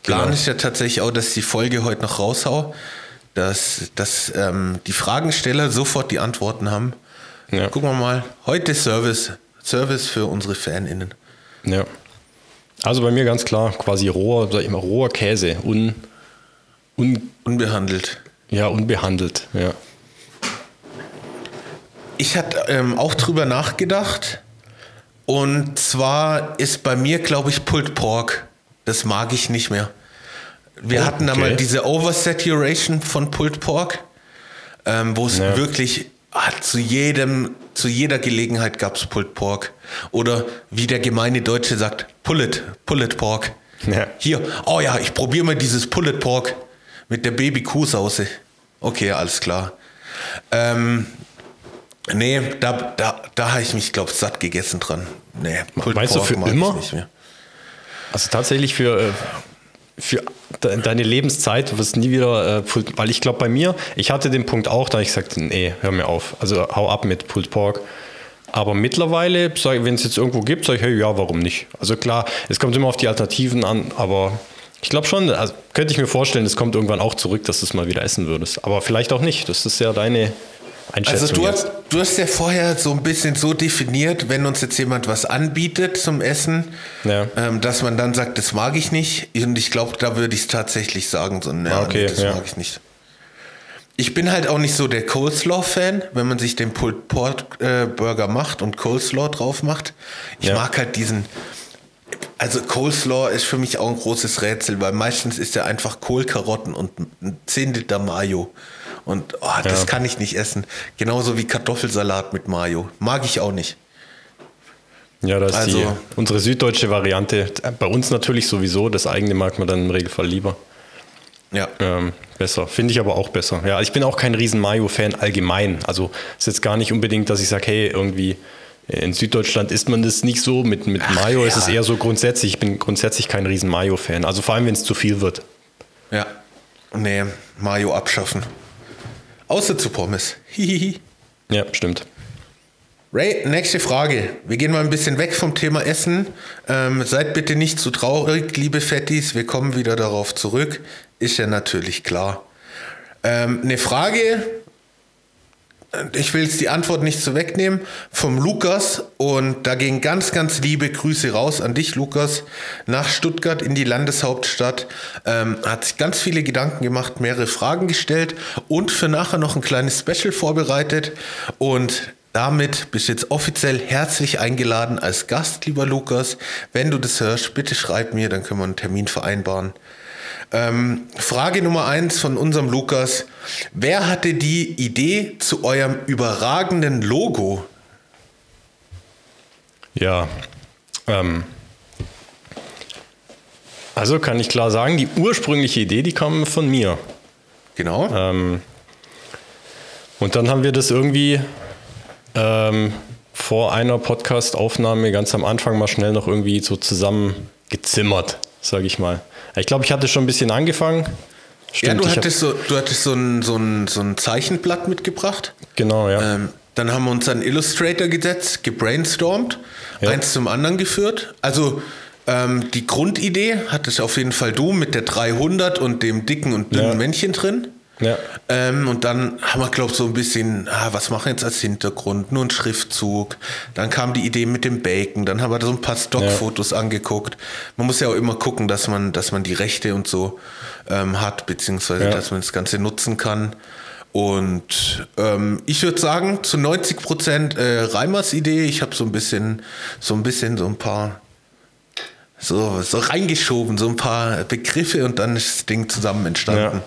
Plan Genau. ist ja tatsächlich auch, dass ich die Folge heute noch raushau, dass, dass ähm, die Fragensteller sofort die Antworten haben. Gucken wir mal. Heute Service. Service für unsere FanInnen. ja. Also bei mir ganz klar, quasi roher, sag ich immer, roher Käse, un, un, Unbehandelt. ja, unbehandelt. Ja. Ich hatte ähm, auch drüber nachgedacht. Und zwar ist bei mir, glaube ich, Pulled Pork. Das mag ich nicht mehr. Wir Oh, hatten da okay. mal diese Oversaturation von Pulled Pork, ähm, wo es Ja. wirklich ah, zu jedem, zu jeder Gelegenheit gab es Pulled Pork. Oder wie der gemeine Deutsche sagt, Pullet, Pullet Pork. Ja. Hier, oh ja, ich probiere mal dieses Pullet Pork mit der Baby-Kuhsauce. Okay, alles klar. Ähm, nee, da, da, da habe ich mich, glaube ich, satt gegessen dran. Nee, Pulled Meinst du für immer? nicht mehr. Also tatsächlich für, äh, für de- deine Lebenszeit, du wirst nie wieder, äh, Pulled- weil ich glaube bei mir, ich hatte den Punkt auch, da ich sagte, nee, hör mir auf, also hau ab mit Pulled Pork. Aber mittlerweile, wenn es jetzt irgendwo gibt, sage ich, hey, ja, warum nicht? Also klar, es kommt immer auf die Alternativen an, aber ich glaube schon, also könnte ich mir vorstellen, es kommt irgendwann auch zurück, dass du es mal wieder essen würdest. Aber vielleicht auch nicht, das ist ja deine Einschätzung. Also du hast, du hast ja vorher so ein bisschen so definiert, wenn uns jetzt jemand was anbietet zum Essen, Ja. ähm, dass man dann sagt, das mag ich nicht. Und ich glaube, da würde ich es tatsächlich sagen, so, Ah, okay, nee, das ja. mag ich nicht. ich bin halt auch nicht so der Coleslaw-Fan, wenn man sich den Pulled Pork äh, Burger macht und Coleslaw drauf macht. Ich Ja. mag halt diesen. Also Coleslaw ist für mich auch ein großes Rätsel, weil meistens ist er einfach Kohlkarotten und ein 10 Liter Mayo. Und oh, das Ja. kann ich nicht essen. Genauso wie Kartoffelsalat mit Mayo. Mag ich auch nicht. Ja, das ist Also- die, unsere süddeutsche Variante. Bei uns natürlich sowieso. Das eigene mag man dann im Regelfall lieber. Ja. Ähm, besser. Finde ich aber auch besser. Ja, ich bin auch kein riesen Mayo-Fan allgemein. Also ist jetzt gar nicht unbedingt, dass ich sage, hey, irgendwie in Süddeutschland isst man das nicht so. Mit, mit Ach, Mayo ist ja. es eher so grundsätzlich. Ich bin grundsätzlich kein riesen Mayo-Fan. Also vor allem, wenn es zu viel wird. Ja. Nee, Mayo abschaffen. Außer zu Pommes. Hihihi. Ja, stimmt. Ray, nächste Frage. Wir gehen mal ein bisschen weg vom Thema Essen. Ähm, seid bitte nicht zu traurig, liebe Fettis. Wir kommen wieder darauf zurück. Ist ja natürlich klar. Ähm, eine Frage, ich will jetzt die Antwort nicht so wegnehmen, vom Lukas. Und da gehen ganz, ganz liebe Grüße raus an dich, Lukas, nach Stuttgart in die Landeshauptstadt. Ähm, hat sich ganz viele Gedanken gemacht, mehrere Fragen gestellt und für nachher noch ein kleines Special vorbereitet. Und damit bist du jetzt offiziell herzlich eingeladen als Gast, lieber Lukas. Wenn du das hörst, bitte schreib mir, dann können wir einen Termin vereinbaren. Ähm, Frage Nummer eins von unserem Lukas. Wer hatte die Idee zu eurem überragenden Logo? Ja. Ähm, also kann ich klar sagen, die ursprüngliche Idee, die kam von mir. Genau. Ähm, und dann haben wir das irgendwie ähm, vor einer Podcast-Aufnahme ganz am Anfang mal schnell noch irgendwie so zusammen gezimmert, sage ich mal. Ich glaube, ich hatte schon ein bisschen angefangen. ja, Stimmt, du ich hab- hattest, so, du hattest so, ein, so, ein, so ein Zeichenblatt mitgebracht. Genau, ja. Ähm, dann haben wir uns an Illustrator gesetzt, gebrainstormt, Ja. eins zum anderen geführt. Also ähm, die Grundidee hattest auf jeden Fall du mit der 300 und dem dicken und dünnen Ja. Männchen drin. Ja. Ähm, und dann haben wir, glaube ich, so ein bisschen, ah, was machen wir jetzt als Hintergrund? Nur ein Schriftzug. Dann kam die Idee mit dem Bacon. Dann haben wir da so ein paar Stockfotos angeguckt. Man muss ja auch immer gucken, dass man, dass man die Rechte und so ähm, hat, beziehungsweise Ja. dass man das Ganze nutzen kann. Und ähm, ich würde sagen, zu 90 Prozent äh, Reimers Idee. Ich habe so ein bisschen, so ein bisschen, so ein paar so, so reingeschoben, so ein paar Begriffe und dann ist das Ding zusammen entstanden. Ja.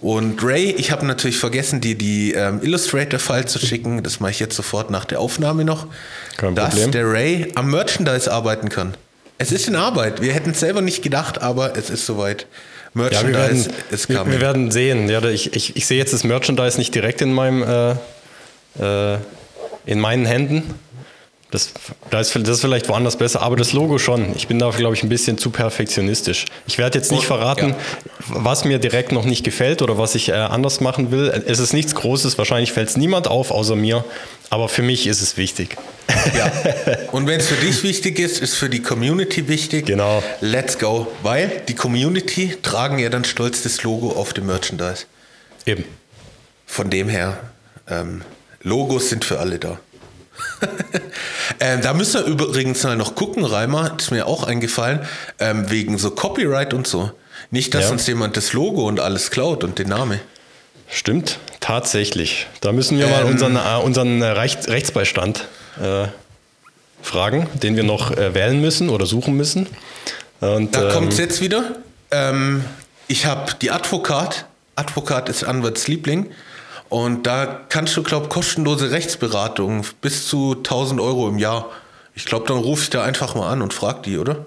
Und Ray, ich habe natürlich vergessen, dir die ähm, Illustrator-File zu schicken. Das mache ich jetzt sofort nach der Aufnahme noch. Kein dass Problem. der Ray am Merchandise arbeiten kann. Es ist in Arbeit. Wir hätten es selber nicht gedacht, aber es ist soweit. Ja, wir Merchandise werden, ist wir, coming. wir werden sehen. Ja, ich, ich, ich sehe jetzt das Merchandise nicht direkt in meinem äh, äh, in meinen Händen. Das, das ist vielleicht woanders besser, aber das Logo schon. Ich bin da, glaube ich, ein bisschen zu perfektionistisch. Ich werde jetzt nicht verraten, ja. was mir direkt noch nicht gefällt oder was ich äh, anders machen will. Es ist nichts Großes, wahrscheinlich fällt es niemand auf, außer mir. Aber für mich ist es wichtig. Ja. [LAUGHS] Und wenn es für dich wichtig ist, ist für die Community wichtig. Genau. Let's go. Weil die Community tragen ja dann stolz das Logo auf dem Merchandise. Eben. Von dem her, ähm, Logos sind für alle da. [LAUGHS] ähm, da müssen wir übrigens mal noch gucken, Reimer, ist mir auch eingefallen, ähm, wegen so Copyright und so. Nicht, dass Ja. uns jemand das Logo und alles klaut und den Namen. Stimmt, tatsächlich. Da müssen wir mal Ähm. unseren, äh, unseren äh, Recht, Rechtsbeistand äh, fragen, den wir noch äh, wählen müssen oder suchen müssen. Und, Da ähm, kommt es jetzt wieder. Ähm, ich habe die Advokat. Advokat ist Anwaltsliebling. Und da kannst du, glaube kostenlose Rechtsberatung bis zu 1000 Euro im Jahr. Ich glaube, dann rufe ich da einfach mal an und frage die, oder?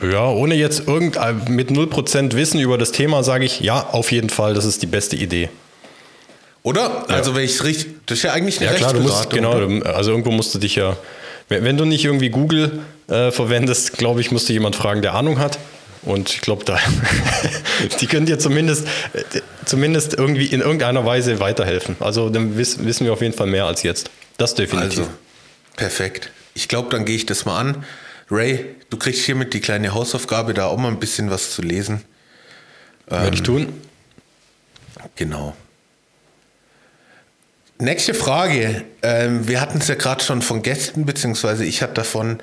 Ja, ohne jetzt irgend, äh, mit 0% Wissen über das Thema sage ich, ja, auf jeden Fall, das ist die beste Idee. Oder? Also, wenn ich es richtig. Das ist ja eigentlich eine Ja klar, du musst, genau, oder? also irgendwo musst du dich ja, wenn wenn du nicht irgendwie Google äh, verwendest, glaube ich, musst du jemand fragen, der Ahnung hat. Und ich glaube, da, [LAUGHS] die können dir zumindest, zumindest irgendwie in irgendeiner Weise weiterhelfen. Also dann wiss, wissen wir auf jeden Fall mehr als jetzt. Das definitiv. Also, perfekt. Ich glaube, dann gehe ich das mal an. Ray, du kriegst hiermit die kleine Hausaufgabe, da auch mal ein bisschen was zu lesen. Werde ich tun. Genau. Nächste Frage. Ähm, wir hatten es ja gerade schon von Gästen, beziehungsweise ich hatte davon,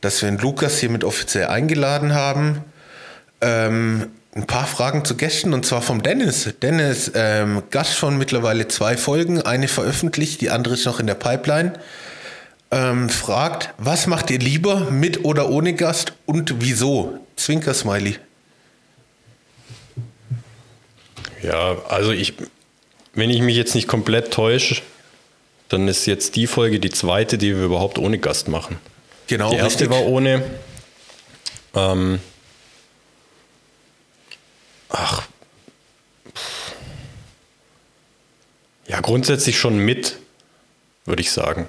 dass wir den Lukas hiermit offiziell eingeladen haben. Ähm, ein paar Fragen zu Gästen und zwar vom Dennis. Dennis, ähm, Gast von mittlerweile zwei Folgen, eine veröffentlicht, die andere ist noch in der Pipeline. Ähm, fragt, was macht ihr lieber mit oder ohne Gast und wieso? Zwinker Smiley. Ja, also ich, wenn ich mich jetzt nicht komplett täusche, dann ist jetzt die Folge die zweite, die wir überhaupt ohne Gast machen. Genau. Die erste richtig. war ohne. Ähm, ach. Ja, grundsätzlich schon mit, würde ich sagen.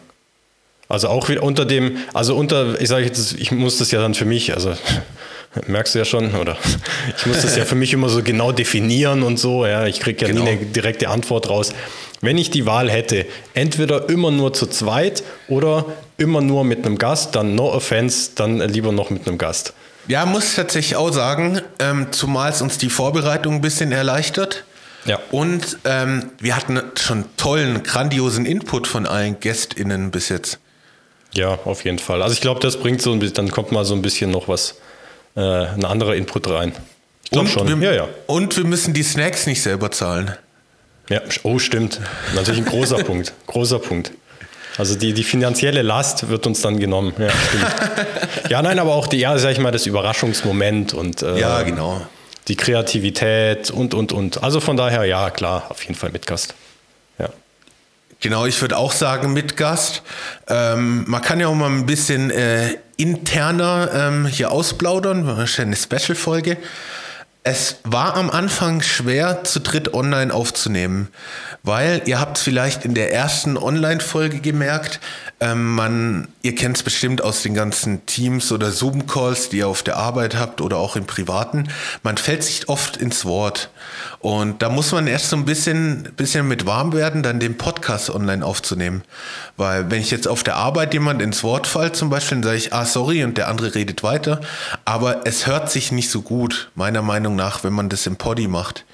Also auch wieder unter dem, also unter, ich sage jetzt, ich muss das ja dann für mich, also [LAUGHS] merkst du ja schon, oder? [LAUGHS] Ich muss das ja für mich immer so genau definieren und so, ja, ich kriege ja Genau. nie eine direkte Antwort raus. Wenn ich die Wahl hätte, entweder immer nur zu zweit oder immer nur mit einem Gast, dann no offense, dann lieber noch mit einem Gast. Ja, muss ich tatsächlich auch sagen, ähm, zumal es uns die Vorbereitung ein bisschen erleichtert. Ja. Und ähm, wir hatten schon tollen, grandiosen Input von allen GästInnen bis jetzt. Ja, auf jeden Fall. Also ich glaube, das bringt so ein bisschen, dann kommt mal so ein bisschen noch was, äh, ein anderer Input rein. Ich glaube schon. Wir, ja, ja. und wir müssen die Snacks nicht selber zahlen. Ja, oh, stimmt. Natürlich ein großer [LAUGHS] Punkt. Großer Punkt. Also die, die finanzielle Last wird uns dann genommen. Ja, ja nein, aber auch die, ja, sag ich mal, das Überraschungsmoment und äh, Ja, genau. die Kreativität und, und, und. Also von daher, ja, klar, auf jeden Fall mit Gast. Ja. Genau, ich würde auch sagen mit Gast. Ähm, man kann ja auch mal ein bisschen äh, interner ähm, hier ausplaudern, wahrscheinlich eine Special-Folge. Es war am Anfang schwer, zu dritt online aufzunehmen, weil ihr habt vielleicht in der ersten Online-Folge gemerkt, ähm, man, ihr kennt es bestimmt aus den ganzen Teams oder Zoom-Calls, die ihr auf der Arbeit habt oder auch im Privaten, man fällt sich oft ins Wort. Und da muss man erst so ein bisschen, bisschen mit warm werden, dann den Podcast online aufzunehmen. Weil wenn ich jetzt auf der Arbeit jemand ins Wort fall zum Beispiel, dann sage ich, ah, sorry, und der andere redet weiter. Aber es hört sich nicht so gut, meiner Meinung nach, wenn man das im Poddy macht.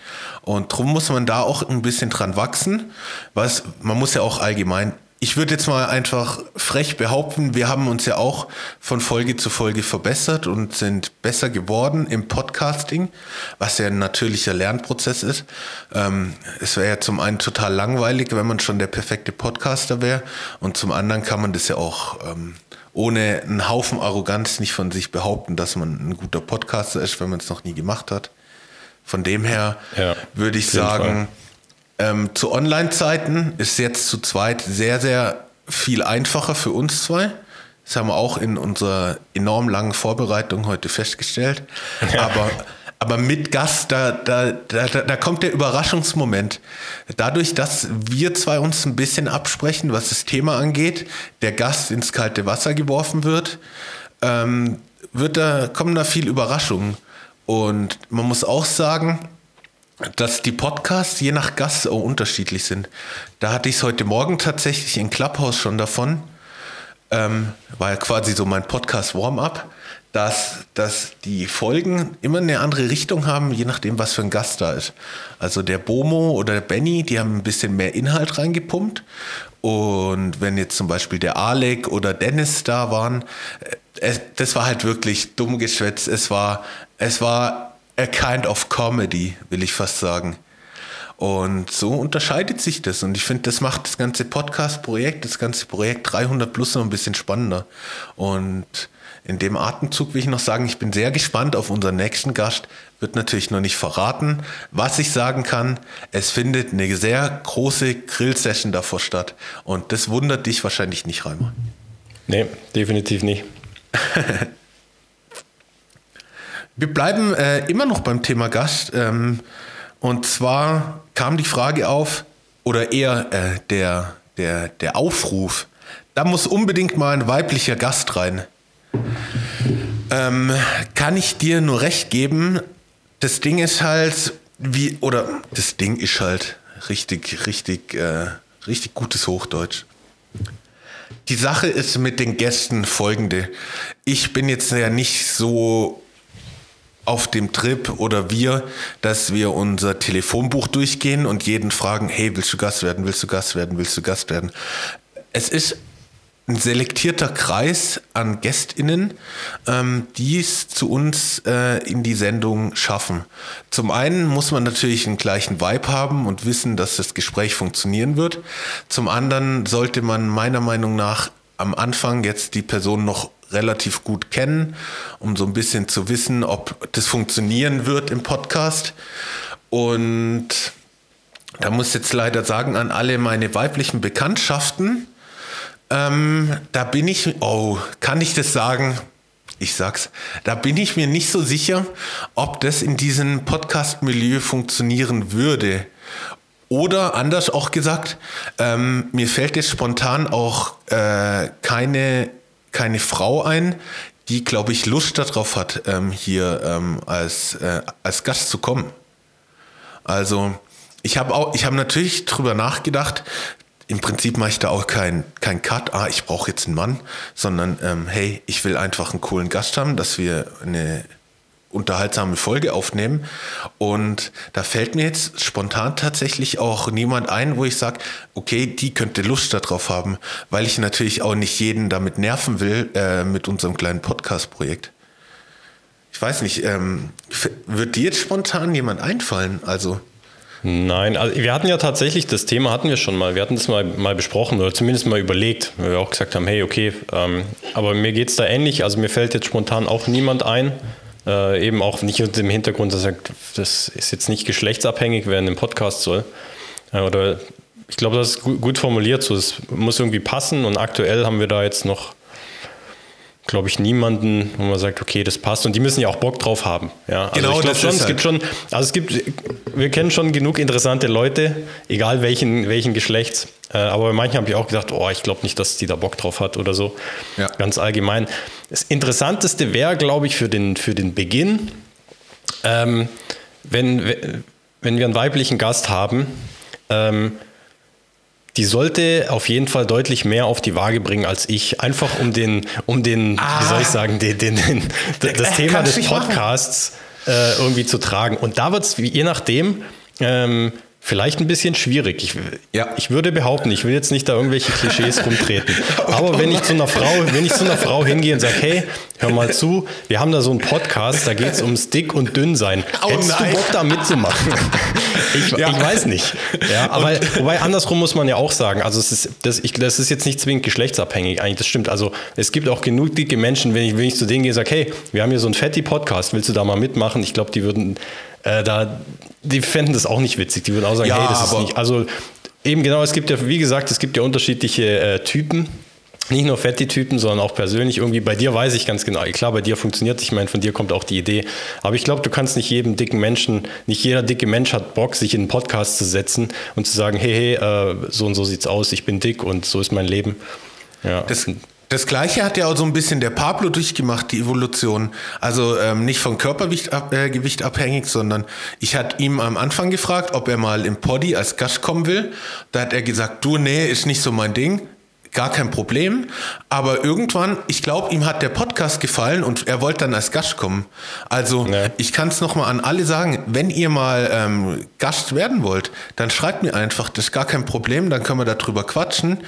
Und drum muss man da auch ein bisschen dran wachsen. Was, man muss ja auch allgemein ich würde jetzt mal einfach frech behaupten, wir haben uns ja auch von Folge zu Folge verbessert und sind besser geworden im Podcasting, was ja ein natürlicher Lernprozess ist. Ähm, es wäre ja zum einen total langweilig, wenn man schon der perfekte Podcaster wäre und zum anderen kann man das ja auch ähm, ohne einen Haufen Arroganz nicht von sich behaupten, dass man ein guter Podcaster ist, wenn man es noch nie gemacht hat. Von dem her Ja, würde ich sagen, ähm, zu Online-Zeiten ist jetzt zu zweit sehr, sehr viel einfacher für uns zwei. Das haben wir auch in unserer enorm langen Vorbereitung heute festgestellt. Aber, aber mit Gast, da, da, da, da kommt der Überraschungsmoment. Dadurch, dass wir zwei uns ein bisschen absprechen, was das Thema angeht, der Gast ins kalte Wasser geworfen wird, ähm, wird da, kommen da viel Überraschungen. Und man muss auch sagen, dass die Podcasts je nach Gast auch unterschiedlich sind. Da hatte ich es heute Morgen tatsächlich in Clubhouse schon davon. Ähm, war ja quasi so mein Podcast-Warm-up, dass, dass die Folgen immer eine andere Richtung haben, je nachdem, was für ein Gast da ist. Also der Bomo oder der Benny, die haben ein bisschen mehr Inhalt reingepumpt. Und wenn jetzt zum Beispiel der Alec oder Dennis da waren, äh, es, das war halt wirklich dumm geschwätzt. Es war, es war a kind of comedy, will ich fast sagen. Und so unterscheidet sich das. Und ich finde, das macht das ganze Podcast-Projekt, das ganze Projekt 300 plus noch ein bisschen spannender. Und in dem Atemzug will ich noch sagen, ich bin sehr gespannt auf unseren nächsten Gast. Wird natürlich noch nicht verraten. Was ich sagen kann, es findet eine sehr große Grill-Session davor statt. Und das wundert dich wahrscheinlich nicht, Reimer. Nee, definitiv nicht. [LAUGHS] Wir bleiben äh, immer noch beim Thema Gast. Ähm, und zwar kam die Frage auf, oder eher äh, der, der, der Aufruf, da muss unbedingt mal ein weiblicher Gast rein. Ähm, kann ich dir nur recht geben, das Ding ist halt, wie, oder das Ding ist halt richtig, richtig, äh, richtig gutes Hochdeutsch. Die Sache ist mit den Gästen folgende. Ich bin jetzt ja nicht so auf dem Trip oder wir, dass wir unser Telefonbuch durchgehen und jeden fragen, hey, willst du Gast werden, willst du Gast werden, willst du Gast werden? Es ist ein selektierter Kreis an GästInnen, ähm, die es zu uns äh, in die Sendung schaffen. Zum einen muss man natürlich einen gleichen Vibe haben und wissen, dass das Gespräch funktionieren wird. Zum anderen sollte man meiner Meinung nach am Anfang jetzt die Person noch relativ gut kennen, um so ein bisschen zu wissen, ob das funktionieren wird im Podcast. Und da muss ich jetzt leider sagen an alle meine weiblichen Bekanntschaften, ähm, da bin ich, oh, kann ich das sagen? Ich sag's, da bin ich mir nicht so sicher, ob das in diesem Podcast-Milieu funktionieren würde. Oder anders auch gesagt, ähm, mir fällt jetzt spontan auch äh, keine, keine Frau ein, die, glaube ich, Lust darauf hat, ähm, hier ähm, als, äh, als Gast zu kommen. Also ich habe auch, natürlich drüber nachgedacht, im Prinzip mache ich da auch kein, kein Cut, ah, ich brauche jetzt einen Mann, sondern ähm, hey, ich will einfach einen coolen Gast haben, dass wir eine unterhaltsame Folge aufnehmen. Und da fällt mir jetzt spontan tatsächlich auch niemand ein, wo ich sage, okay, die könnte Lust darauf haben, weil ich natürlich auch nicht jeden damit nerven will äh, mit unserem kleinen Podcast-Projekt. Ich weiß nicht, ähm, wird dir jetzt spontan jemand einfallen? Also. Nein, also wir hatten ja tatsächlich, das Thema hatten wir schon mal, wir hatten das mal, mal besprochen oder zumindest mal überlegt, weil wir auch gesagt haben, hey, okay, ähm, aber mir geht es da ähnlich, also mir fällt jetzt spontan auch niemand ein, äh, eben auch nicht unter dem Hintergrund, dass sagt, das ist jetzt nicht geschlechtsabhängig, wer in dem Podcast soll. Äh, oder ich glaube, das ist gut, gut formuliert, so es muss irgendwie passen und aktuell haben wir da jetzt noch glaube ich, niemanden, wo man sagt, okay, das passt. Und die müssen ja auch Bock drauf haben. Ja, also genau, ich glaube schon, es halt gibt schon, also es gibt, wir kennen schon genug interessante Leute, egal welchen, welchen Geschlechts. Äh, aber bei manchen habe ich auch gedacht, oh, ich glaube nicht, dass die da Bock drauf hat oder so. Ja. Ganz allgemein. Das Interessanteste wäre, glaube ich, für den, für den Beginn, ähm, wenn, wenn wir einen weiblichen Gast haben, ähm, die sollte auf jeden Fall deutlich mehr auf die Waage bringen als ich. Einfach um den, um den, ah. wie soll ich sagen, den, den, den das äh, Thema des Podcasts äh, irgendwie zu tragen. Und da wird es, je nachdem, ähm, Vielleicht ein bisschen schwierig. Ich, ja. ich würde behaupten, ich will jetzt nicht da irgendwelche Klischees rumtreten. [LAUGHS] Aber wenn ich zu einer Frau, wenn ich zu einer Frau hingehe und sage, hey, hör mal zu, wir haben da so einen Podcast, da geht es ums Dick und Dünn sein. Oh, Hättest nein. du Bock da mitzumachen? [LAUGHS] Ich, ja. ich weiß nicht. Ja, aber wobei andersrum muss man ja auch sagen, also es ist, das, ich, das ist jetzt nicht zwingend geschlechtsabhängig, eigentlich, das stimmt. Also es gibt auch genug dicke Menschen, wenn ich, wenn ich zu denen gehe und sage, hey, wir haben hier so einen Fetti-Podcast, willst du da mal mitmachen? Ich glaube, die würden äh, da, die fänden das auch nicht witzig. Die würden auch sagen, ja, hey, das ist nicht. Also eben genau, es gibt ja, wie gesagt, es gibt ja unterschiedliche äh, Typen. Nicht nur Fetti-Typen, sondern auch persönlich. Irgendwie bei dir weiß ich ganz genau. Klar, bei dir funktioniert es. Ich meine, von dir kommt auch die Idee. Aber ich glaube, du kannst nicht jedem dicken Menschen, nicht jeder dicke Mensch hat Bock, sich in einen Podcast zu setzen und zu sagen, hey, hey, äh, so und so sieht's aus, ich bin dick und so ist mein Leben. Ja. Das, das gleiche hat ja auch so ein bisschen der Pablo durchgemacht, die Evolution. Also ähm, nicht vom Körpergewicht ab, äh, abhängig, sondern ich hatte ihm am Anfang gefragt, ob er mal im Poddy als Gast kommen will. Da hat er gesagt, du, nee, ist nicht so mein Ding. Gar kein Problem. Aber irgendwann, ich glaube, ihm hat der Podcast gefallen und er wollte dann als Gast kommen. Also nee. ich kann es nochmal an alle sagen, wenn ihr mal ähm, Gast werden wollt, dann schreibt mir einfach, das ist gar kein Problem, dann können wir darüber quatschen.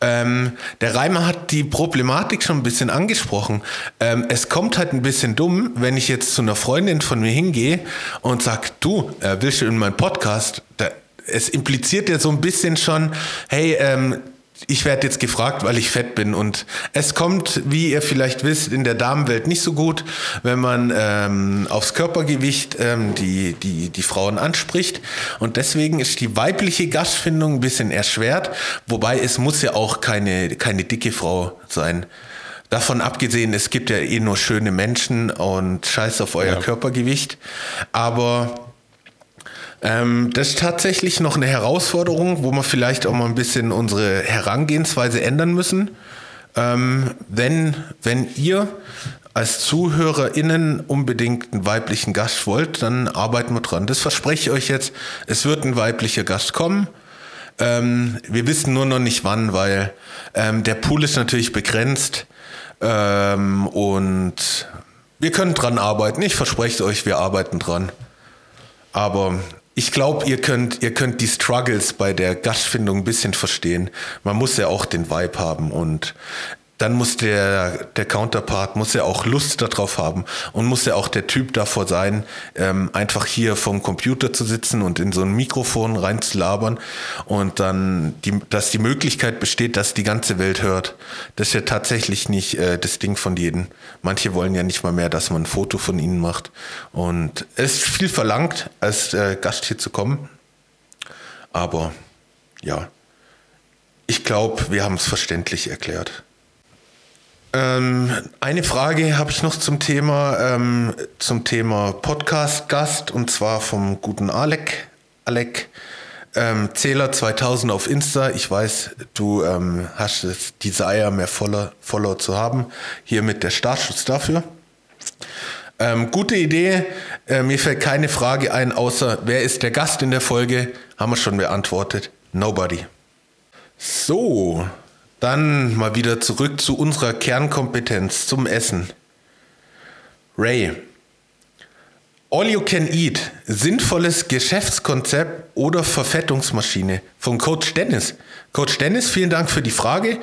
Ähm, der Reimer hat die Problematik schon ein bisschen angesprochen. Ähm, es kommt halt ein bisschen dumm, wenn ich jetzt zu einer Freundin von mir hingehe und sage, du, äh, willst du in meinen Podcast? Da, es impliziert ja so ein bisschen schon, hey, ähm, ich werde jetzt gefragt, weil ich fett bin. Und es kommt, wie ihr vielleicht wisst, in der Damenwelt nicht so gut, wenn man ähm, aufs Körpergewicht ähm, die, die, die Frauen anspricht. Und deswegen ist die weibliche Gastfindung ein bisschen erschwert. Wobei es muss ja auch keine, keine dicke Frau sein. Davon abgesehen, es gibt ja eh nur schöne Menschen und scheiß auf euer ja. Körpergewicht. Aber ähm, das ist tatsächlich noch eine Herausforderung, wo wir vielleicht auch mal ein bisschen unsere Herangehensweise ändern müssen. Ähm, wenn, wenn ihr als ZuhörerInnen unbedingt einen weiblichen Gast wollt, dann arbeiten wir dran. Das verspreche ich euch jetzt. Es wird ein weiblicher Gast kommen. Ähm, wir wissen nur noch nicht wann, weil ähm, der Pool ist natürlich begrenzt. Ähm, und wir können dran arbeiten. Ich verspreche euch, wir arbeiten dran. Aber ich glaube, ihr könnt, ihr könnt die Struggles bei der Gastfindung ein bisschen verstehen. Man muss ja auch den Vibe haben und dann muss der, der Counterpart muss ja auch Lust darauf haben und muss ja auch der Typ davor sein, ähm, einfach hier vom Computer zu sitzen und in so ein Mikrofon reinzulabern und dann, die, dass die Möglichkeit besteht, dass die ganze Welt hört. Das ist ja tatsächlich nicht äh, das Ding von jedem. Manche wollen ja nicht mal mehr, dass man ein Foto von ihnen macht. Und es ist viel verlangt, als äh, Gast hier zu kommen. Aber ja, ich glaube, wir haben es verständlich erklärt. Ähm, eine Frage habe ich noch zum Thema, ähm, zum Thema Podcast-Gast und zwar vom guten Alec. Alec, ähm, Zähler 2000 auf Insta. Ich weiß, du ähm, hast das Desire, mehr Follower, Follower zu haben. Hiermit der Startschutz dafür. Ähm, gute Idee. Äh, mir fällt keine Frage ein, außer wer ist der Gast in der Folge? Haben wir schon beantwortet. Nobody. So, dann mal wieder zurück zu unserer Kernkompetenz, zum Essen. Ray. All You Can Eat, sinnvolles Geschäftskonzept oder Verfettungsmaschine von Coach Dennis. Coach Dennis, vielen Dank für die Frage.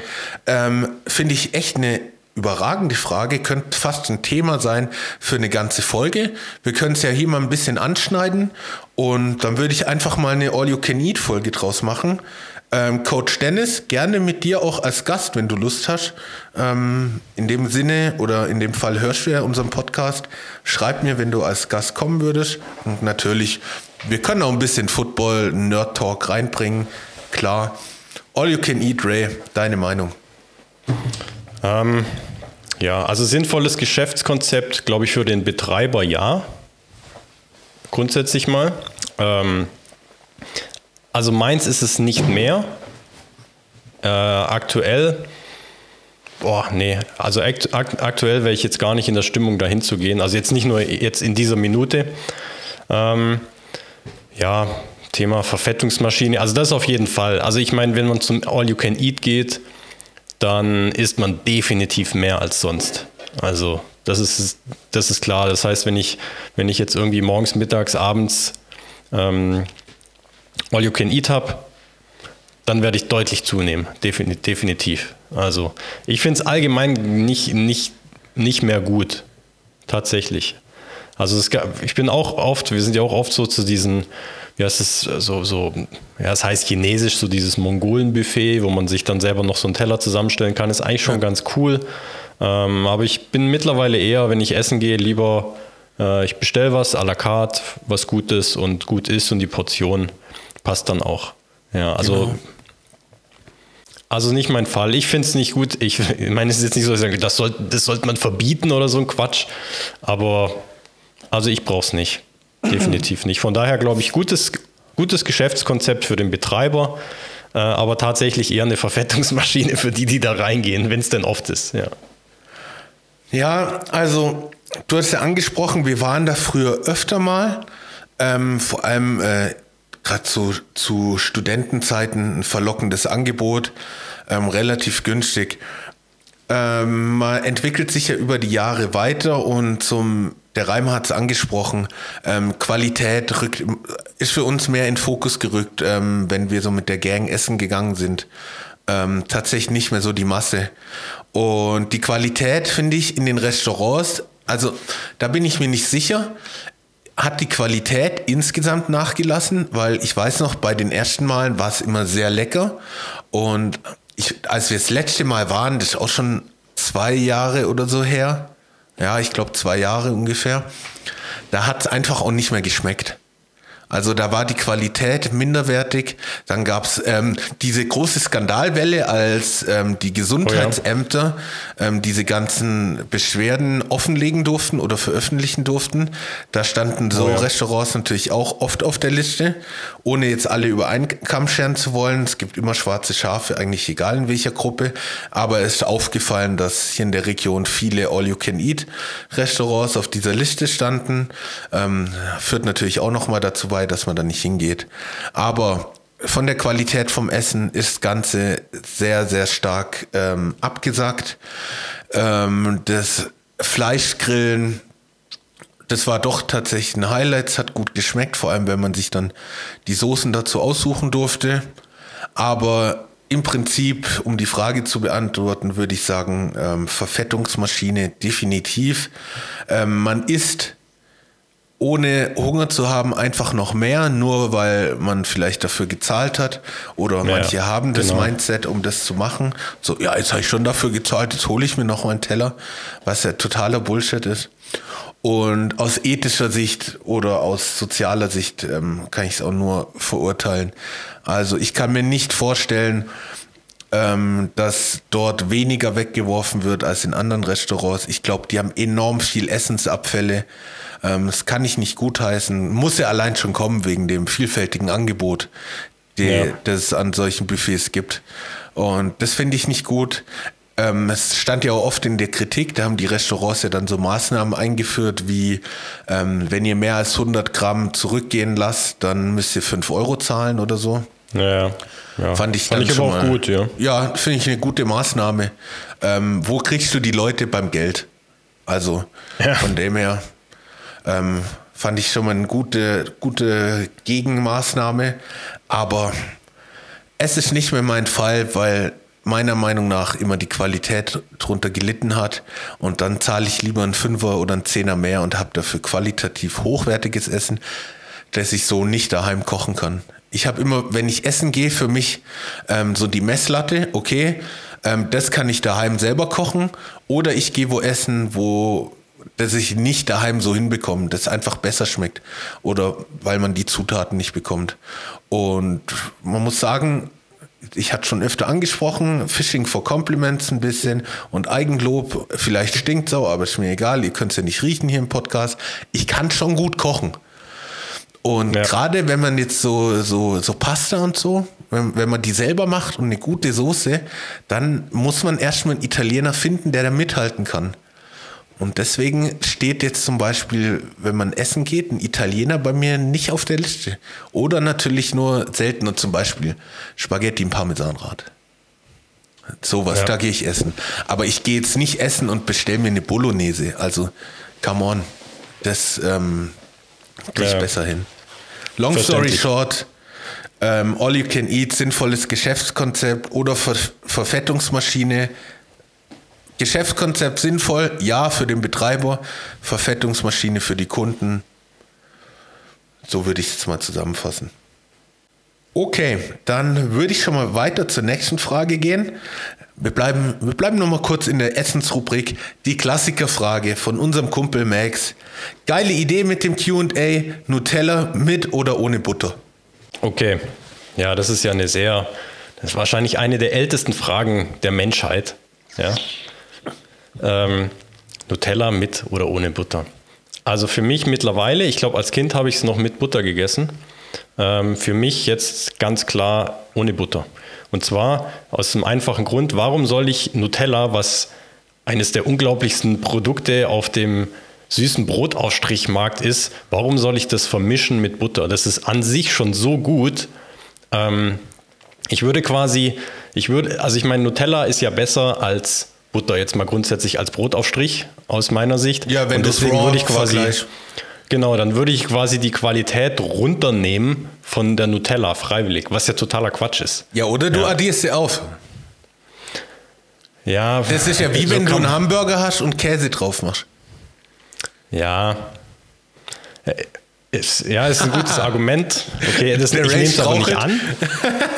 Ähm, Finde ich echt eine überragende Frage, könnte fast ein Thema sein für eine ganze Folge. Wir können es ja hier mal ein bisschen anschneiden und dann würde ich einfach mal eine All You Can Eat Folge draus machen. Ähm, Coach Dennis, gerne mit dir auch als Gast, wenn du Lust hast. Ähm, in dem Sinne oder in dem Fall hörst du ja unseren Podcast. Schreib mir, wenn du als Gast kommen würdest. Und natürlich, wir können auch ein bisschen Football, Nerd Talk reinbringen. Klar. All you can eat, Ray. Deine Meinung? Ähm, ja, also sinnvolles Geschäftskonzept, glaube ich, für den Betreiber ja. Grundsätzlich mal. Ähm, also meins ist es nicht mehr. Äh, aktuell, boah, nee, also akt, akt, aktuell wäre ich jetzt gar nicht in der Stimmung, dahin zu gehen. Also jetzt nicht nur jetzt in dieser Minute. Ähm, ja, Thema Verfettungsmaschine, also das auf jeden Fall. Also ich meine, wenn man zum All You Can Eat geht, dann isst man definitiv mehr als sonst. Also das ist, das ist klar. Das heißt, wenn ich, wenn ich jetzt irgendwie morgens, mittags, abends ähm, All You Can Eat habe, dann werde ich deutlich zunehmen, definitiv. Also ich finde es allgemein nicht, nicht, nicht mehr gut, tatsächlich. Also es gab, ich bin auch oft, wir sind ja auch oft so zu diesen, wie heißt es, so, so, ja, es heißt chinesisch, so dieses Mongolen-Buffet, wo man sich dann selber noch so einen Teller zusammenstellen kann, ist eigentlich schon ja. ganz cool. Ähm, aber ich bin mittlerweile eher, wenn ich essen gehe, lieber, äh, ich bestelle was à la carte, was Gutes und gut ist und die Portion passt dann auch. Ja, also. Genau. Also nicht mein Fall. Ich finde es nicht gut. Ich meine, es ist jetzt nicht so, dass ich sage, das, soll, das sollte man verbieten oder so ein Quatsch. Aber also ich brauche es nicht. [CLEARS THROAT] Definitiv nicht. Von daher glaube ich, gutes, gutes Geschäftskonzept für den Betreiber, äh, aber tatsächlich eher eine Verfettungsmaschine für die, die da reingehen, wenn es denn oft ist. Ja. ja, also du hast ja angesprochen, wir waren da früher öfter mal. Ähm, vor allem äh, gerade zu, zu Studentenzeiten ein verlockendes Angebot, ähm, relativ günstig. Ähm, man entwickelt sich ja über die Jahre weiter und zum, der Reim hat es angesprochen, ähm, Qualität rückt, ist für uns mehr in Fokus gerückt, ähm, wenn wir so mit der Gang essen gegangen sind. Ähm, tatsächlich nicht mehr so die Masse. Und die Qualität finde ich in den Restaurants, also da bin ich mir nicht sicher hat die Qualität insgesamt nachgelassen, weil ich weiß noch, bei den ersten Malen war es immer sehr lecker. Und ich, als wir das letzte Mal waren, das ist auch schon zwei Jahre oder so her, ja, ich glaube zwei Jahre ungefähr, da hat es einfach auch nicht mehr geschmeckt. Also da war die Qualität minderwertig. Dann gab es ähm, diese große Skandalwelle, als ähm, die Gesundheitsämter oh ja. ähm, diese ganzen Beschwerden offenlegen durften oder veröffentlichen durften. Da standen so oh ja. Restaurants natürlich auch oft auf der Liste, ohne jetzt alle über einen Kamm scheren zu wollen. Es gibt immer schwarze Schafe, eigentlich egal in welcher Gruppe. Aber es ist aufgefallen, dass hier in der Region viele All-You-Can-Eat-Restaurants auf dieser Liste standen. Ähm, führt natürlich auch nochmal dazu bei, dass man da nicht hingeht. Aber von der Qualität vom Essen ist das Ganze sehr, sehr stark ähm, abgesagt. Ähm, das Fleischgrillen, das war doch tatsächlich ein Highlight. Es hat gut geschmeckt, vor allem wenn man sich dann die Soßen dazu aussuchen durfte. Aber im Prinzip, um die Frage zu beantworten, würde ich sagen, ähm, Verfettungsmaschine definitiv. Ähm, man isst ohne Hunger zu haben, einfach noch mehr, nur weil man vielleicht dafür gezahlt hat. Oder manche haben das genau. Mindset, um das zu machen. So, ja, jetzt habe ich schon dafür gezahlt, jetzt hole ich mir noch mal einen Teller, was ja totaler Bullshit ist. Und aus ethischer Sicht oder aus sozialer Sicht ähm, kann ich es auch nur verurteilen. Also ich kann mir nicht vorstellen, ähm, dass dort weniger weggeworfen wird als in anderen Restaurants. Ich glaube, die haben enorm viel Essensabfälle. Ähm, das kann ich nicht gutheißen. Muss ja allein schon kommen wegen dem vielfältigen Angebot, die, ja. das es an solchen Buffets gibt. Und das finde ich nicht gut. Ähm, es stand ja auch oft in der Kritik, da haben die Restaurants ja dann so Maßnahmen eingeführt, wie ähm, wenn ihr mehr als 100 Gramm zurückgehen lasst, dann müsst ihr 5 Euro zahlen oder so. Ja, ja. Fand ich Fand ich aber auch mal, gut, ja. Ja, finde ich eine gute Maßnahme. Ähm, wo kriegst du die Leute beim Geld? Also Ja. von dem her ähm, fand ich schon mal eine gute, gute Gegenmaßnahme. Aber es ist nicht mehr mein Fall, weil meiner Meinung nach immer die Qualität drunter gelitten hat. Und dann zahle ich lieber einen Fünfer oder einen Zehner mehr und habe dafür qualitativ hochwertiges Essen, das ich so nicht daheim kochen kann. Ich habe immer, wenn ich essen gehe, für mich ähm, so die Messlatte, okay, ähm, das kann ich daheim selber kochen. Oder ich gehe wo essen, wo das ich nicht daheim so hinbekomme, das einfach besser schmeckt. Oder weil man die Zutaten nicht bekommt. Und man muss sagen, ich hatte schon öfter angesprochen, Fishing for Compliments ein bisschen und Eigenlob, vielleicht stinkt so, aber ist mir egal, ihr könnt es ja nicht riechen hier im Podcast. Ich kann schon gut kochen. Und Ja. gerade wenn man jetzt so, so, so Pasta und so, wenn, wenn man die selber macht und eine gute Soße, dann muss man erstmal einen Italiener finden, der da mithalten kann. Und deswegen steht jetzt zum Beispiel, wenn man essen geht, ein Italiener bei mir nicht auf der Liste. Oder natürlich nur seltener zum Beispiel Spaghetti im Parmesanrad. Sowas, Ja. da gehe ich essen. Aber ich gehe jetzt nicht essen und bestelle mir eine Bolognese. Also, come on. Das ähm, kriege ich Ja. besser hin. Long story short, ähm, all you can eat, sinnvolles Geschäftskonzept oder Ver Verfettungsmaschine. Geschäftskonzept sinnvoll, ja, für den Betreiber, Verfettungsmaschine für die Kunden. So würde ich es jetzt mal zusammenfassen. Okay, dann würde ich schon mal weiter zur nächsten Frage gehen. Wir bleiben, wir bleiben noch mal kurz in der Essensrubrik. Die Klassikerfrage von unserem Kumpel Max. Geile Idee mit dem Q&A. Nutella mit oder ohne Butter? Okay. Ja, das ist ja eine sehr, das ist wahrscheinlich eine der ältesten Fragen der Menschheit. Ja. Ähm, Nutella mit oder ohne Butter. Also für mich mittlerweile, ich glaube, als Kind habe ich es noch mit Butter gegessen. Ähm, für mich jetzt ganz klar ohne Butter. Und zwar aus dem einfachen Grund, warum soll ich Nutella, was eines der unglaublichsten Produkte auf dem süßen Brotaufstrichmarkt ist, warum soll ich das vermischen mit Butter? Das ist an sich schon so gut. Ähm, ich würde quasi, ich würde, also ich meine, Nutella ist ja besser als Butter, jetzt mal grundsätzlich als Brotaufstrich aus meiner Sicht. Ja, wenn du es würde ich quasi, vergleichst. Genau, dann würde ich quasi die Qualität runternehmen von der Nutella freiwillig, was ja totaler Quatsch ist. Ja, oder du addierst sie auf. Ja, Das ist ja wie so wenn du einen Hamburger hast und Käse drauf machst. Ja. Äh, Ist, ja, ist ein gutes [LAUGHS] Argument. Okay, das, ich nehme es aber nicht an.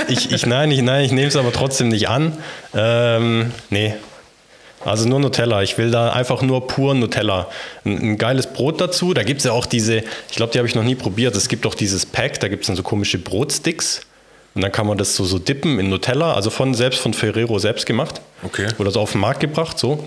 Ich, ich, nein, ich, nein, ich nehme es aber trotzdem nicht an. Ähm, nee. Also nur Nutella. Ich will da einfach nur pur Nutella. Ein, ein geiles Brot dazu. Da gibt es ja auch diese, ich glaube, die habe ich noch nie probiert. Es gibt auch dieses Pack, da gibt es dann so komische Brotsticks. Und dann kann man das so, so dippen in Nutella, also von selbst von Ferrero selbst gemacht. Okay. Oder so auf den Markt gebracht, so.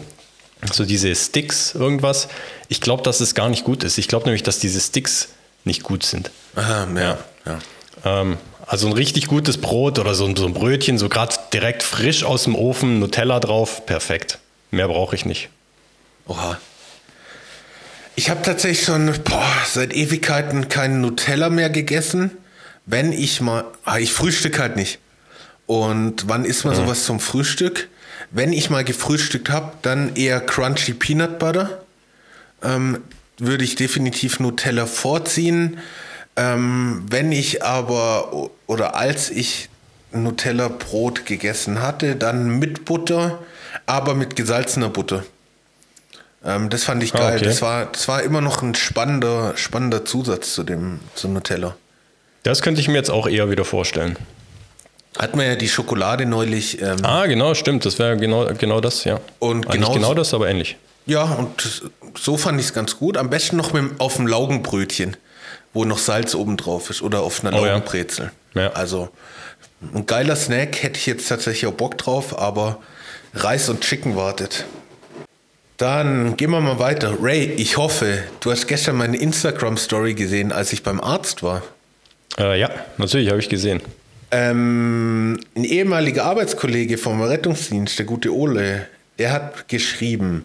So diese Sticks, irgendwas. Ich glaube, dass es gar nicht gut ist. Ich glaube nämlich, dass diese Sticks nicht gut sind. Aha, ja, ja. Ähm, also ein richtig gutes Brot oder so, so ein Brötchen, so gerade direkt frisch aus dem Ofen, Nutella drauf, perfekt. Mehr brauche ich nicht. Oha. Ich habe tatsächlich schon boah, seit Ewigkeiten keinen Nutella mehr gegessen. Wenn ich mal, ah, ich frühstück halt nicht. Und wann isst man sowas zum Frühstück? Wenn ich mal gefrühstückt habe, dann eher Crunchy Peanut Butter. Ähm, würde ich definitiv Nutella vorziehen. Ähm, wenn ich aber oder als ich Nutella-Brot gegessen hatte, dann mit Butter, aber mit gesalzener Butter. Ähm, das fand ich ah, geil. Okay. das, war, das war immer noch ein spannender, spannender Zusatz zu dem zu Nutella. Das könnte ich mir jetzt auch eher wieder vorstellen. Hat man ja die Schokolade neulich. Ähm, ah, genau, stimmt. Das wäre genau, genau das, ja. Und genau, genau das, aber ähnlich. Ja, und so fand ich es ganz gut. Am besten noch mit, auf dem Laugenbrötchen, wo noch Salz oben drauf ist oder auf einer oh, Laugenbrezel. Ja. Ja. Also ein geiler Snack hätte ich jetzt tatsächlich auch Bock drauf, aber Reis und Chicken wartet. Dann gehen wir mal weiter. Ray, ich hoffe, du hast gestern meine Instagram-Story gesehen, als ich beim Arzt war. Äh, ja, natürlich habe ich gesehen. Ähm, ein ehemaliger Arbeitskollege vom Rettungsdienst, der gute Ole, der hat geschrieben,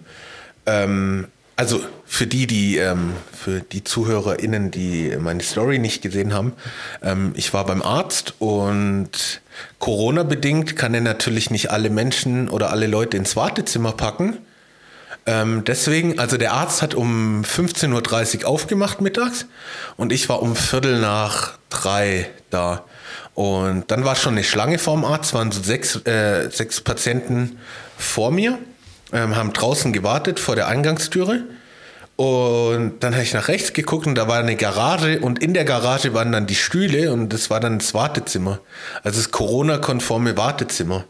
ähm, also für die, die, ähm, für die ZuhörerInnen, die meine Story nicht gesehen haben, ähm, ich war beim Arzt und Corona-bedingt kann er natürlich nicht alle Menschen oder alle Leute ins Wartezimmer packen. Ähm, deswegen, also der Arzt hat um 15.30 Uhr aufgemacht mittags und ich war um Viertel nach drei da. Und dann war schon eine Schlange vorm Arzt, waren so sechs, äh, sechs Patienten vor mir ähm, haben draußen gewartet vor der Eingangstüre. Und dann habe ich nach rechts geguckt und da war eine Garage und in der Garage waren dann die Stühle und das war dann das Wartezimmer. Also das Corona-konforme Wartezimmer.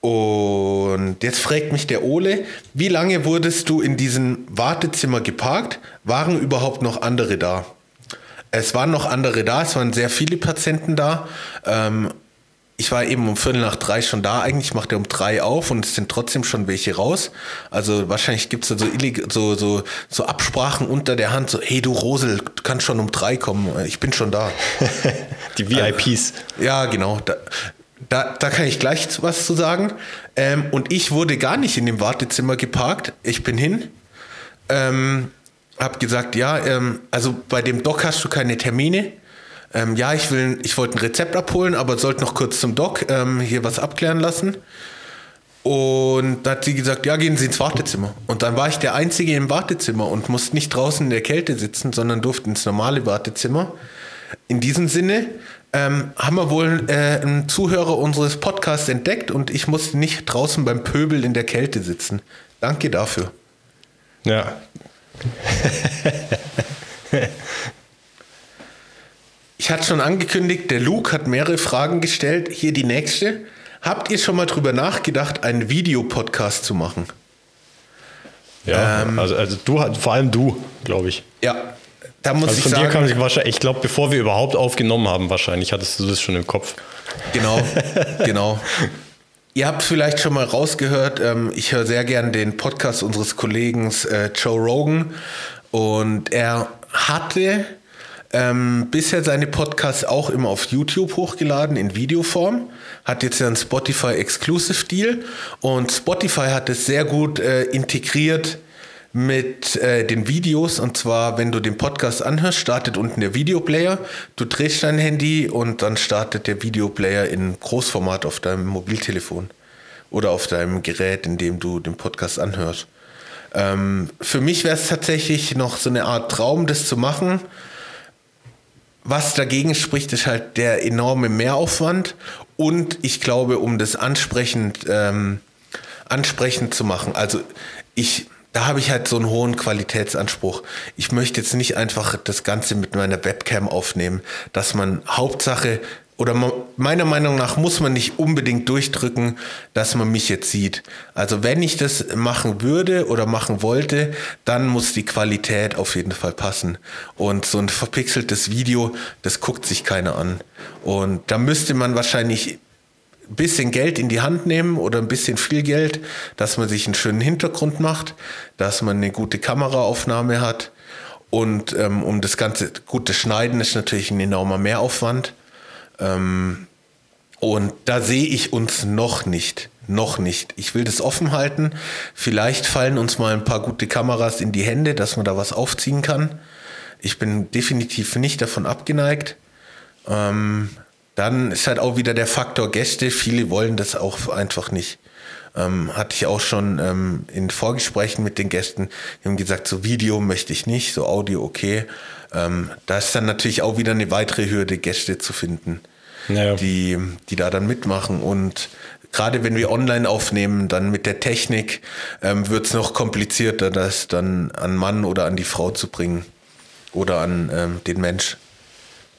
Und jetzt fragt mich der Ole, wie lange wurdest du in diesem Wartezimmer geparkt? Waren überhaupt noch andere da? Es waren noch andere da, es waren sehr viele Patienten da. Ähm, ich war eben um Viertel nach drei schon da. Eigentlich macht er um drei auf und es sind trotzdem schon welche raus. Also wahrscheinlich gibt es da so, so, so, so Absprachen unter der Hand, so, hey du Rosel, du kannst schon um drei kommen, ich bin schon da. [LAUGHS] Die VIPs. Äh, ja, genau. Da, da, da kann ich gleich was zu sagen. Ähm, und ich wurde gar nicht in dem Wartezimmer geparkt. Ich bin hin. Ähm, hab gesagt, ja, ähm, also bei dem Doc hast du keine Termine ähm, ja, ich, will, ich wollte ein Rezept abholen, aber sollte noch kurz zum Doc ähm, hier was abklären lassen. Und da hat sie gesagt, ja, gehen Sie ins Wartezimmer. Und dann war ich der Einzige im Wartezimmer und musste nicht draußen in der Kälte sitzen, sondern durfte ins normale Wartezimmer. In diesem Sinne ähm, haben wir wohl äh, einen Zuhörer unseres Podcasts entdeckt und ich musste nicht draußen beim Pöbel in der Kälte sitzen. Danke dafür. Ja. [LAUGHS] Ich hatte schon angekündigt, der Luke hat mehrere Fragen gestellt. Hier die nächste. Habt ihr schon mal drüber nachgedacht, einen Videopodcast zu machen? Ja, ähm, also, also du, vor allem du, glaube ich. Ja, da muss also ich von sagen. Dir kann ich wahrscheinlich, ich glaube, bevor wir überhaupt aufgenommen haben, wahrscheinlich hattest du das schon im Kopf. Genau, [LAUGHS] genau. Ihr habt vielleicht schon mal rausgehört, ähm, ich höre sehr gern den Podcast unseres Kollegen äh, Joe Rogan und er hatte ähm, bisher seine Podcasts auch immer auf YouTube hochgeladen in Videoform. Hat jetzt ja einen Spotify Exclusive Deal und Spotify hat es sehr gut äh, integriert mit äh, den Videos. Und zwar, wenn du den Podcast anhörst, startet unten der Videoplayer. Du drehst dein Handy und dann startet der Videoplayer in Großformat auf deinem Mobiltelefon oder auf deinem Gerät, in dem du den Podcast anhörst. Ähm, für mich wäre es tatsächlich noch so eine Art Traum, das zu machen was dagegen spricht, ist halt der enorme Mehraufwand und ich glaube, um das ansprechend, ähm, ansprechend zu machen. Also ich, da habe ich halt so einen hohen Qualitätsanspruch. Ich möchte jetzt nicht einfach das Ganze mit meiner Webcam aufnehmen, dass man Hauptsache oder meiner Meinung nach muss man nicht unbedingt durchdrücken, dass man mich jetzt sieht. Also wenn ich das machen würde oder machen wollte, dann muss die Qualität auf jeden Fall passen. Und so ein verpixeltes Video, das guckt sich keiner an. Und da müsste man wahrscheinlich ein bisschen Geld in die Hand nehmen oder ein bisschen viel Geld, dass man sich einen schönen Hintergrund macht, dass man eine gute Kameraaufnahme hat. Und ähm, um das ganze gute Schneiden ist natürlich ein enormer Mehraufwand. Ähm, und da sehe ich uns noch nicht. Noch nicht. Ich will das offen halten. Vielleicht fallen uns mal ein paar gute Kameras in die Hände, dass man da was aufziehen kann. Ich bin definitiv nicht davon abgeneigt. Ähm, dann ist halt auch wieder der Faktor Gäste. Viele wollen das auch einfach nicht. Ähm, hatte ich auch schon ähm, in Vorgesprächen mit den Gästen, die haben gesagt, so Video möchte ich nicht, so Audio okay. Ähm, da ist dann natürlich auch wieder eine weitere Hürde, Gäste zu finden, Naja. die, die da dann mitmachen. Und gerade wenn wir online aufnehmen, dann mit der Technik ähm, wird es noch komplizierter, das dann an Mann oder an die Frau zu bringen oder an ähm, den Mensch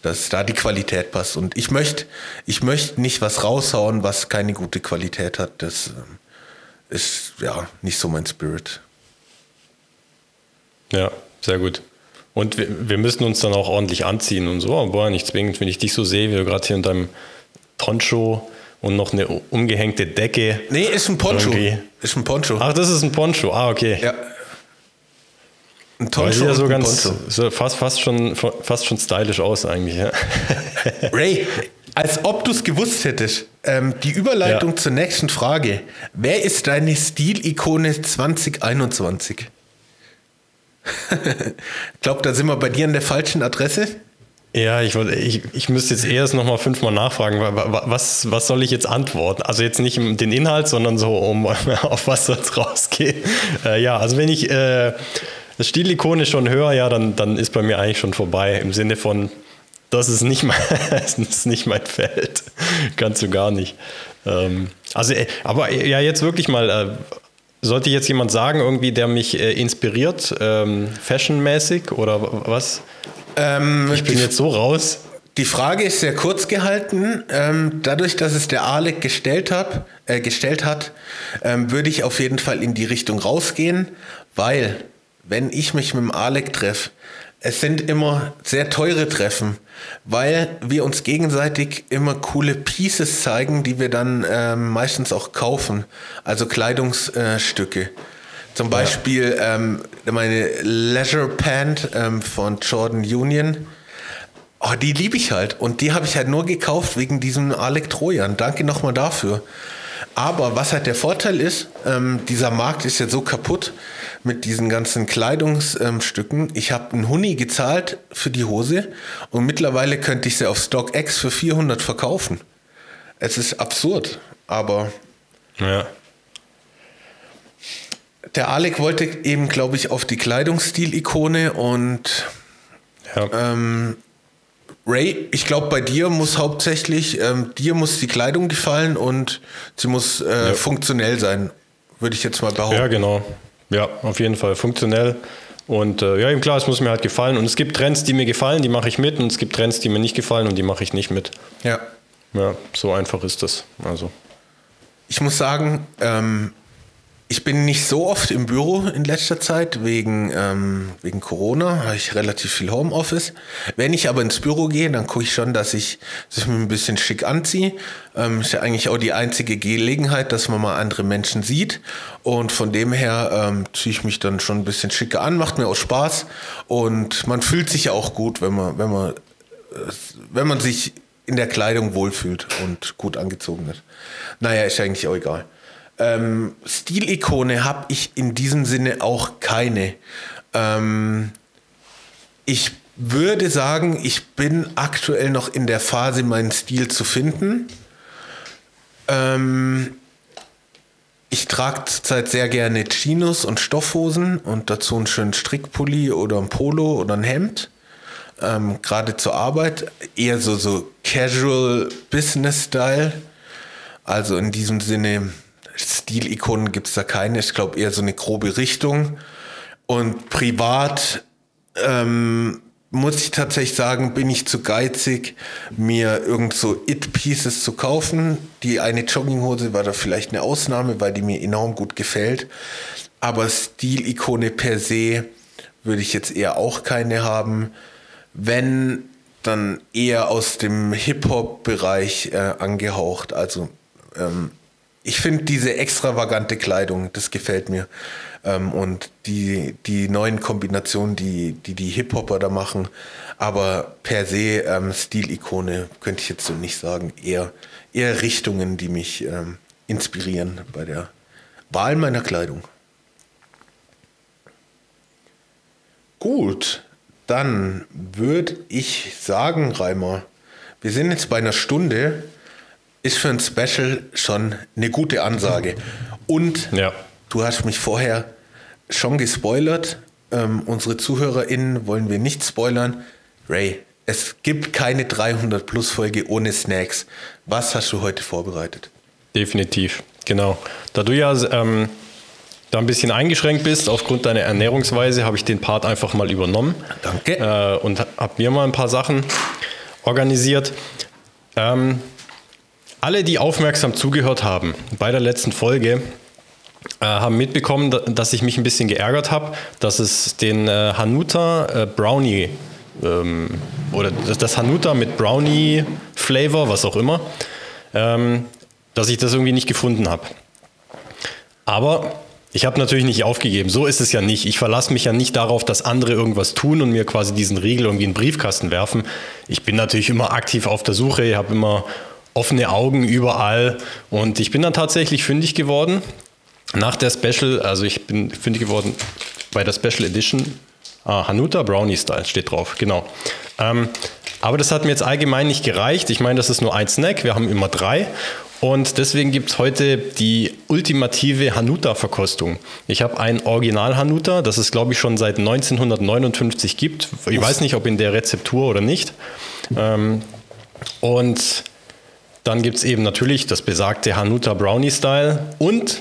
dass da die Qualität passt. Und ich möchte ich möchte nicht was raushauen, was keine gute Qualität hat. Das ähm, ist ja nicht so mein Spirit. Ja, sehr gut. Und wir, wir müssen uns dann auch ordentlich anziehen und so, aber nicht zwingend, wenn ich dich so sehe, wie du gerade hier in deinem Poncho und noch eine umgehängte Decke. Nee, ist ein Poncho. Irgendwie. Ist ein Poncho. Ach, das ist ein Poncho. Ah, okay. Ja. Ein Aber sieht Poncho ja so ganz, Poncho. so fast, fast, schon, fast schon stylisch aus eigentlich. Ja. Ray, als ob du es gewusst hättest. Ähm, die Überleitung Ja. zur nächsten Frage. Wer ist deine Stilikone 2021? ich glaube, da sind wir bei dir an der falschen Adresse. Ja, ich, ich, ich müsste jetzt erst noch mal fünfmal nachfragen, wa- wa- was, was soll ich jetzt antworten? Also jetzt nicht um den Inhalt, sondern so um [LAUGHS] auf was soll es rausgehen. Äh, ja, also wenn ich äh, das Stilikone schon höre, ja, dann, dann ist bei mir eigentlich schon vorbei. Im Sinne von, das ist nicht mein, [LAUGHS] das ist nicht mein Feld. Kannst du gar nicht. Ähm, also, äh, aber äh, ja, jetzt wirklich mal, äh, sollte jetzt jemand sagen, irgendwie, der mich äh, inspiriert, ähm, fashionmäßig oder was? Ähm, Ich bin jetzt so raus. die Frage ist sehr kurz gehalten. Ähm, dadurch, dass es der Alec gestellt, hab, äh, gestellt hat, ähm, würde ich auf jeden Fall in die Richtung rausgehen, weil wenn ich mich mit dem Alec treffe, es sind immer sehr teure Treffen, weil wir uns gegenseitig immer coole Pieces zeigen, die wir dann ähm, meistens auch kaufen, also Kleidungsstücke. Zum Beispiel ähm, meine Leisure Pant ähm, von Jordan Union. Oh, die liebe ich halt. Und die habe ich halt nur gekauft wegen diesem Alec Trojan. Danke nochmal dafür. Aber was halt der Vorteil ist, ähm, dieser Markt ist ja so kaputt mit diesen ganzen Kleidungsstücken. ich habe einen Huni gezahlt für die Hose und mittlerweile könnte ich sie auf StockX für 400 verkaufen. Es ist absurd, aber Ja. der Alec wollte eben, glaube ich, auf die Kleidungsstil-Ikone und ja. Ähm, Ray, ich glaube, bei dir muss hauptsächlich, ähm, dir muss die Kleidung gefallen und sie muss äh, funktionell sein, würde ich jetzt mal behaupten. ja, genau. Ja, auf jeden Fall funktionell. Und äh, ja, eben klar, es muss mir halt gefallen. Und es gibt Trends, die mir gefallen, die mache ich mit. Und es gibt Trends, die mir nicht gefallen und die mache ich nicht mit. Ja. Ja, so einfach ist das. Also. Ich muss sagen, ähm, ich bin nicht so oft im Büro in letzter Zeit wegen, ähm, wegen Corona, habe ich relativ viel Homeoffice. Wenn ich aber ins Büro gehe, dann gucke ich schon, dass ich, dass ich mich ein bisschen schick anziehe. Ähm, ist ja eigentlich auch die einzige Gelegenheit, dass man mal andere Menschen sieht. Und von dem her ähm, ziehe ich mich dann schon ein bisschen schicker an, macht mir auch Spaß. Und man fühlt sich ja auch gut, wenn man, wenn man, äh, wenn man sich in der Kleidung wohlfühlt und gut angezogen ist. Naja, ist eigentlich auch egal. Ähm, Stilikone habe ich in diesem Sinne auch keine. Ähm, ich würde sagen, ich bin aktuell noch in der Phase, meinen Stil zu finden. Ähm, ich trage zurzeit sehr gerne Chinos und Stoffhosen und dazu einen schönen Strickpulli oder ein Polo oder ein Hemd. Ähm, Gerade zur Arbeit eher so, so Casual Business Style. Also in diesem Sinne, Stilikonen gibt es da keine. Ich glaube eher so eine grobe Richtung. Und privat ähm, muss ich tatsächlich sagen, bin ich zu geizig, mir irgend so It-Pieces zu kaufen. Die eine Jogginghose war da vielleicht eine Ausnahme, weil die mir enorm gut gefällt. Aber Stilikone per se würde ich jetzt eher auch keine haben. Wenn, dann eher aus dem Hip-Hop-Bereich äh, angehaucht. Also ähm, ich finde diese extravagante Kleidung, das gefällt mir. Ähm, und die, die neuen Kombinationen, die die, die Hip-Hopper da machen. Aber per se ähm, Stilikone könnte ich jetzt so nicht sagen. Eher, eher Richtungen, die mich ähm, inspirieren bei der Wahl meiner Kleidung. Gut, dann würde ich sagen, Reimer, wir sind jetzt bei einer Stunde, ist für ein Special schon eine gute Ansage. Und Ja. du hast mich vorher schon gespoilert. Ähm, unsere ZuhörerInnen wollen wir nicht spoilern. Ray, es gibt keine 300-Plus-Folge ohne Snacks. Was hast du heute vorbereitet? Definitiv, genau. Da du ja ähm, da ein bisschen eingeschränkt bist aufgrund deiner Ernährungsweise, habe ich den Part einfach mal übernommen. Danke. Äh, und habe mir mal ein paar Sachen organisiert. Ähm, alle, die aufmerksam zugehört haben bei der letzten Folge, äh, haben mitbekommen, da- dass ich mich ein bisschen geärgert habe, dass es den äh, Hanuta äh, Brownie ähm, oder das, das Hanuta mit Brownie Flavor, was auch immer, ähm, dass ich das irgendwie nicht gefunden habe. Aber ich habe natürlich nicht aufgegeben. So ist es ja nicht. Ich verlasse mich ja nicht darauf, dass andere irgendwas tun und mir quasi diesen Riegel irgendwie in den Briefkasten werfen. Ich bin natürlich immer aktiv auf der Suche, ich habe immer offene Augen überall und ich bin dann tatsächlich fündig geworden. Nach der Special, also ich bin fündig geworden bei der Special Edition Ah, Hanuta Brownie Style steht drauf, genau. Ähm, aber das hat mir jetzt allgemein nicht gereicht. Ich meine, das ist nur ein Snack, wir haben immer drei. Und deswegen gibt es heute die ultimative Hanuta-Verkostung. Ich habe ein Original Hanuta, das es, glaube ich, schon seit 1959 gibt. Ich weiß nicht, ob in der Rezeptur oder nicht. Ähm, und dann gibt es eben natürlich das besagte Hanuta Brownie Style und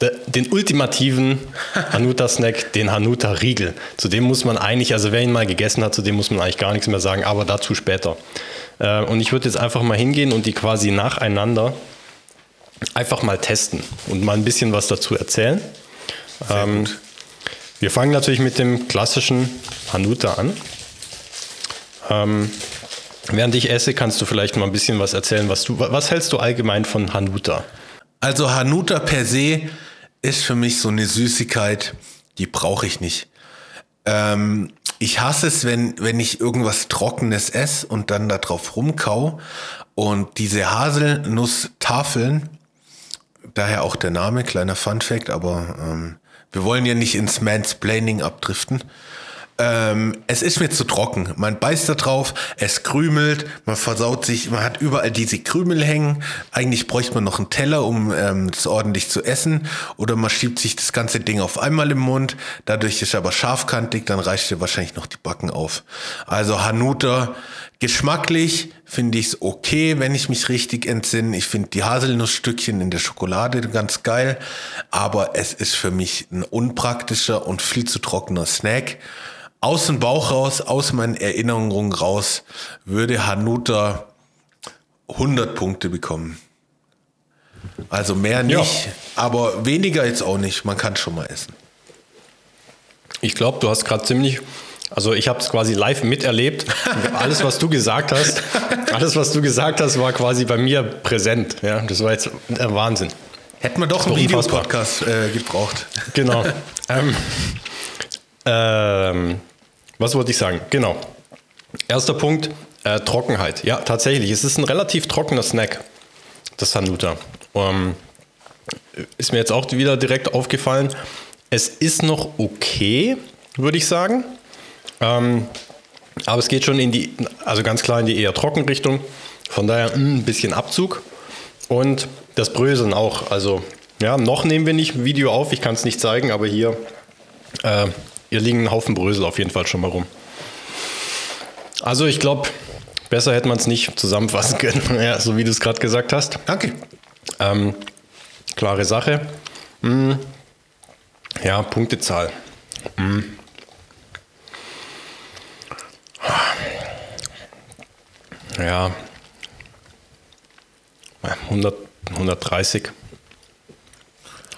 de- den ultimativen [LAUGHS] Hanuta-Snack, den Hanuta-Riegel. Zu dem muss man eigentlich, also wer ihn mal gegessen hat, zu dem muss man eigentlich gar nichts mehr sagen, aber dazu später. Äh, Und ich würde jetzt einfach mal hingehen und die quasi nacheinander einfach mal testen und mal ein bisschen was dazu erzählen. Ähm, wir fangen natürlich mit dem klassischen Hanuta an. Ähm, während ich esse, kannst du vielleicht mal ein bisschen was erzählen, was du, was hältst du allgemein von Hanuta? Also Hanuta per se ist für mich so eine Süßigkeit, die brauche ich nicht. Ähm, ich hasse es, wenn, wenn ich irgendwas Trockenes esse und dann da drauf rumkau. Und diese Haselnusstafeln, daher auch der Name, kleiner Fun Fact, aber ähm, wir wollen ja nicht ins Mansplaining abdriften. Ähm, es ist mir zu trocken. Man beißt da drauf, es krümelt, man versaut sich, man hat überall diese Krümel hängen. Eigentlich bräuchte man noch einen Teller, um ähm, das ordentlich zu essen. Oder man schiebt sich das ganze Ding auf einmal im Mund. Dadurch ist aber scharfkantig, dann reicht dir wahrscheinlich noch die Backen auf. Also Hanuta, geschmacklich finde ich es okay, wenn ich mich richtig entsinne. Ich finde die Haselnussstückchen in der Schokolade ganz geil. Aber es ist für mich ein unpraktischer und viel zu trockener Snack. Aus dem Bauch raus, aus meinen Erinnerungen raus, würde Hanuta 100 Punkte bekommen. Also mehr Ja. nicht, aber weniger jetzt auch nicht. Man kann schon mal essen. Ich glaube, du hast gerade ziemlich, also ich habe es quasi live miterlebt. Alles, was du gesagt hast, alles, was du gesagt hast, war quasi bei mir präsent. Ja, das war jetzt der Wahnsinn. Hätten wir doch einen. Videopodcast äh, gebraucht. Genau. [LAUGHS] ähm, ähm, was wollte ich sagen? Genau. Erster Punkt, äh, Trockenheit. Ja, tatsächlich. Es ist ein relativ trockener Snack, das Hanuta. Ähm, ist mir jetzt auch wieder direkt aufgefallen. Es ist noch okay, würde ich sagen. Ähm, aber es geht schon in die, also ganz klar in die eher Trockenrichtung. Von daher mh, ein bisschen Abzug. Und das Bröseln auch. Also, ja, noch nehmen wir nicht ein Video auf. Ich kann es nicht zeigen, aber hier, äh, hier liegen ein Haufen Brösel auf jeden Fall schon mal rum. Also, ich glaube, besser hätte man es nicht zusammenfassen [LAUGHS] können. ja, so wie du es gerade gesagt hast. Danke. Ähm, klare Sache. Hm. Ja, Punktezahl. Hm. Ja. 100, 130.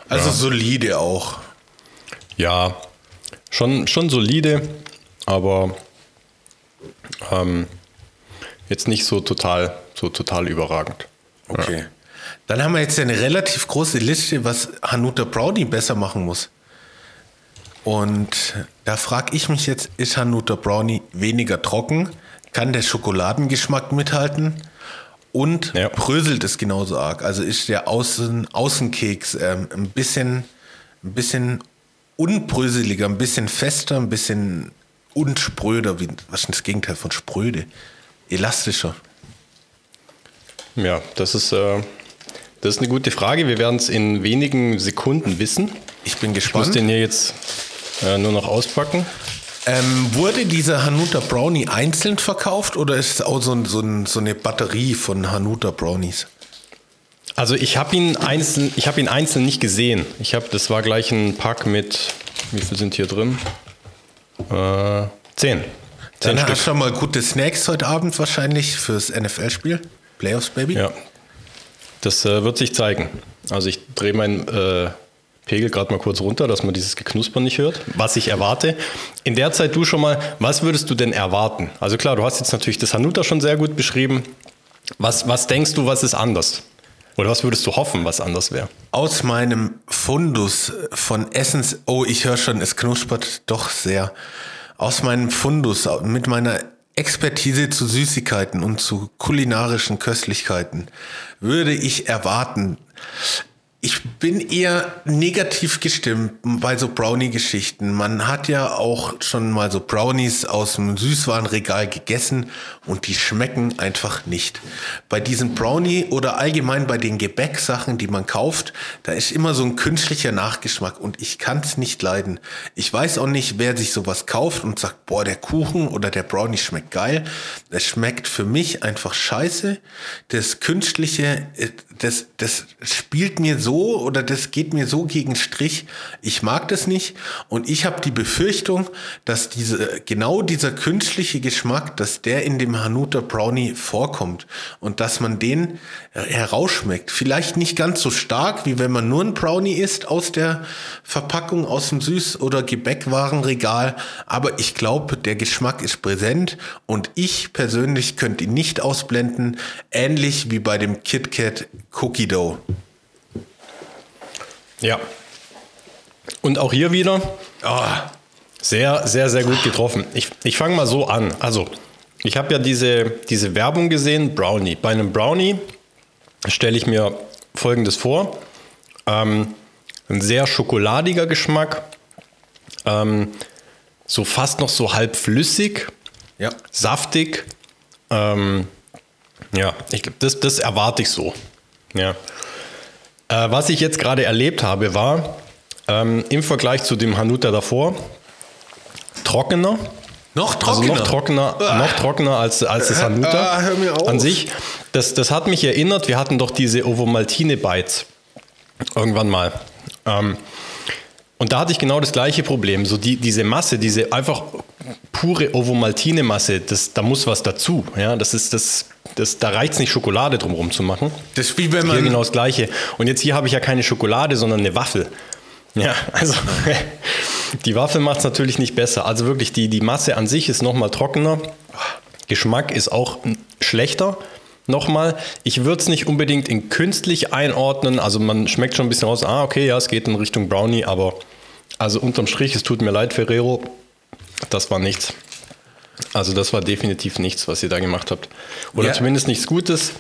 Also solide auch. Ja, schon, schon solide, aber ähm, jetzt nicht so total, so total überragend. Okay. Dann haben wir jetzt ja eine relativ große Liste, was Hanuta Brownie besser machen muss. Und da frage ich mich jetzt, ist Hanuta Brownie weniger trocken? Kann der Schokoladengeschmack mithalten? Und Ja. bröselt es genauso arg? Also ist der Außen, Außenkeks ähm, ein bisschen, ein bisschen unbröseliger, ein bisschen fester, ein bisschen unspröder, wie, was ist das Gegenteil von spröde? Elastischer. Ja, das ist, äh, Das ist eine gute Frage. Wir werden es in wenigen Sekunden wissen. Ich bin Ich muss gespannt. den hier jetzt äh, nur noch auspacken. Ähm, wurde dieser Hanuta Brownie einzeln verkauft oder ist es auch so, ein, so, ein, so eine Batterie von Hanuta Brownies? Also ich habe ihn einzeln, ich habe ihn einzeln nicht gesehen. Ich habe, das war gleich ein Pack mit, wie viel sind hier drin? Äh, zehn. Zehn Dann hast Stück. du schon mal gute Snacks heute Abend wahrscheinlich fürs NFL-Spiel. Playoffs, Baby. Ja. Das äh, wird sich zeigen. Also ich drehe meinen äh, Pegel gerade mal kurz runter, dass man dieses Geknusper nicht hört, was ich erwarte. In der Zeit du schon mal, was würdest du denn erwarten? Also klar, du hast jetzt natürlich das Hanuta schon sehr gut beschrieben. Was, was denkst du, was ist anders? Oder was würdest du hoffen, was anders wäre? Aus meinem Fundus von Essens, oh, ich höre schon, es knuspert doch sehr. Aus meinem Fundus mit meiner Expertise zu Süßigkeiten und zu kulinarischen Köstlichkeiten würde ich erwarten, ich bin eher negativ gestimmt bei so Brownie-Geschichten. Man hat ja auch schon mal so Brownies aus dem Süßwarenregal gegessen und die schmecken einfach nicht. Bei diesen Brownie oder allgemein bei den Gebäcksachen, die man kauft, da ist immer so ein künstlicher Nachgeschmack und ich kann es nicht leiden. Ich weiß auch nicht, wer sich sowas kauft und sagt, boah, der Kuchen oder der Brownie schmeckt geil. Es schmeckt für mich einfach scheiße. Das Künstliche, äh, das, das spielt mir so oder das geht mir so gegen Strich. Ich mag das nicht und ich habe die Befürchtung, dass diese genau dieser künstliche Geschmack, dass der in dem Hanuta Brownie vorkommt und dass man den herausschmeckt. Vielleicht nicht ganz so stark, wie wenn man nur ein Brownie isst aus der Verpackung aus dem Süß- oder Gebäckwarenregal, aber ich glaube, der Geschmack ist präsent und ich persönlich könnte ihn nicht ausblenden, ähnlich wie bei dem KitKat Cookie Dough. Ja. Und auch hier wieder Ah, sehr, sehr, sehr gut getroffen. Ich, ich fange mal so an. Also, ich habe ja diese, diese Werbung gesehen, Brownie. Bei einem Brownie stelle ich mir Folgendes vor. Ähm, ein sehr schokoladiger Geschmack, ähm, so fast noch so halb flüssig, ja. saftig. Ähm, ja, ich glaube, das, das erwarte ich so. Ja. Äh, was ich jetzt gerade erlebt habe, war ähm, im Vergleich zu dem Hanuta davor trockener. Noch Also trockener. noch trockener, noch trockener als, als das Hanuta Ah, hör mir auf. an sich. Das, das hat mich erinnert, wir hatten doch diese Ovomaltine Bites irgendwann mal. Ähm, und da hatte ich genau das gleiche Problem. So die, diese Masse, diese einfach pure Ovomaltine-Masse, das, da muss was dazu. Ja, das ist das, das, da reicht es nicht, Schokolade drumherum zu machen. Das ist wie wenn Hier man. genau das Gleiche. Und jetzt hier habe ich ja keine Schokolade, sondern eine Waffel. Ja, also [LAUGHS] die Waffel macht es natürlich nicht besser. Also wirklich, die, die Masse an sich ist nochmal trockener. Geschmack ist auch schlechter. Nochmal, ich würde es nicht unbedingt in künstlich einordnen. Also man schmeckt schon ein bisschen raus, ah, okay, ja, es geht in Richtung Brownie, aber also unterm Strich, es tut mir leid, Ferrero, das war nichts. Also das war definitiv nichts, was ihr da gemacht habt. Oder Ja. zumindest nichts Gutes.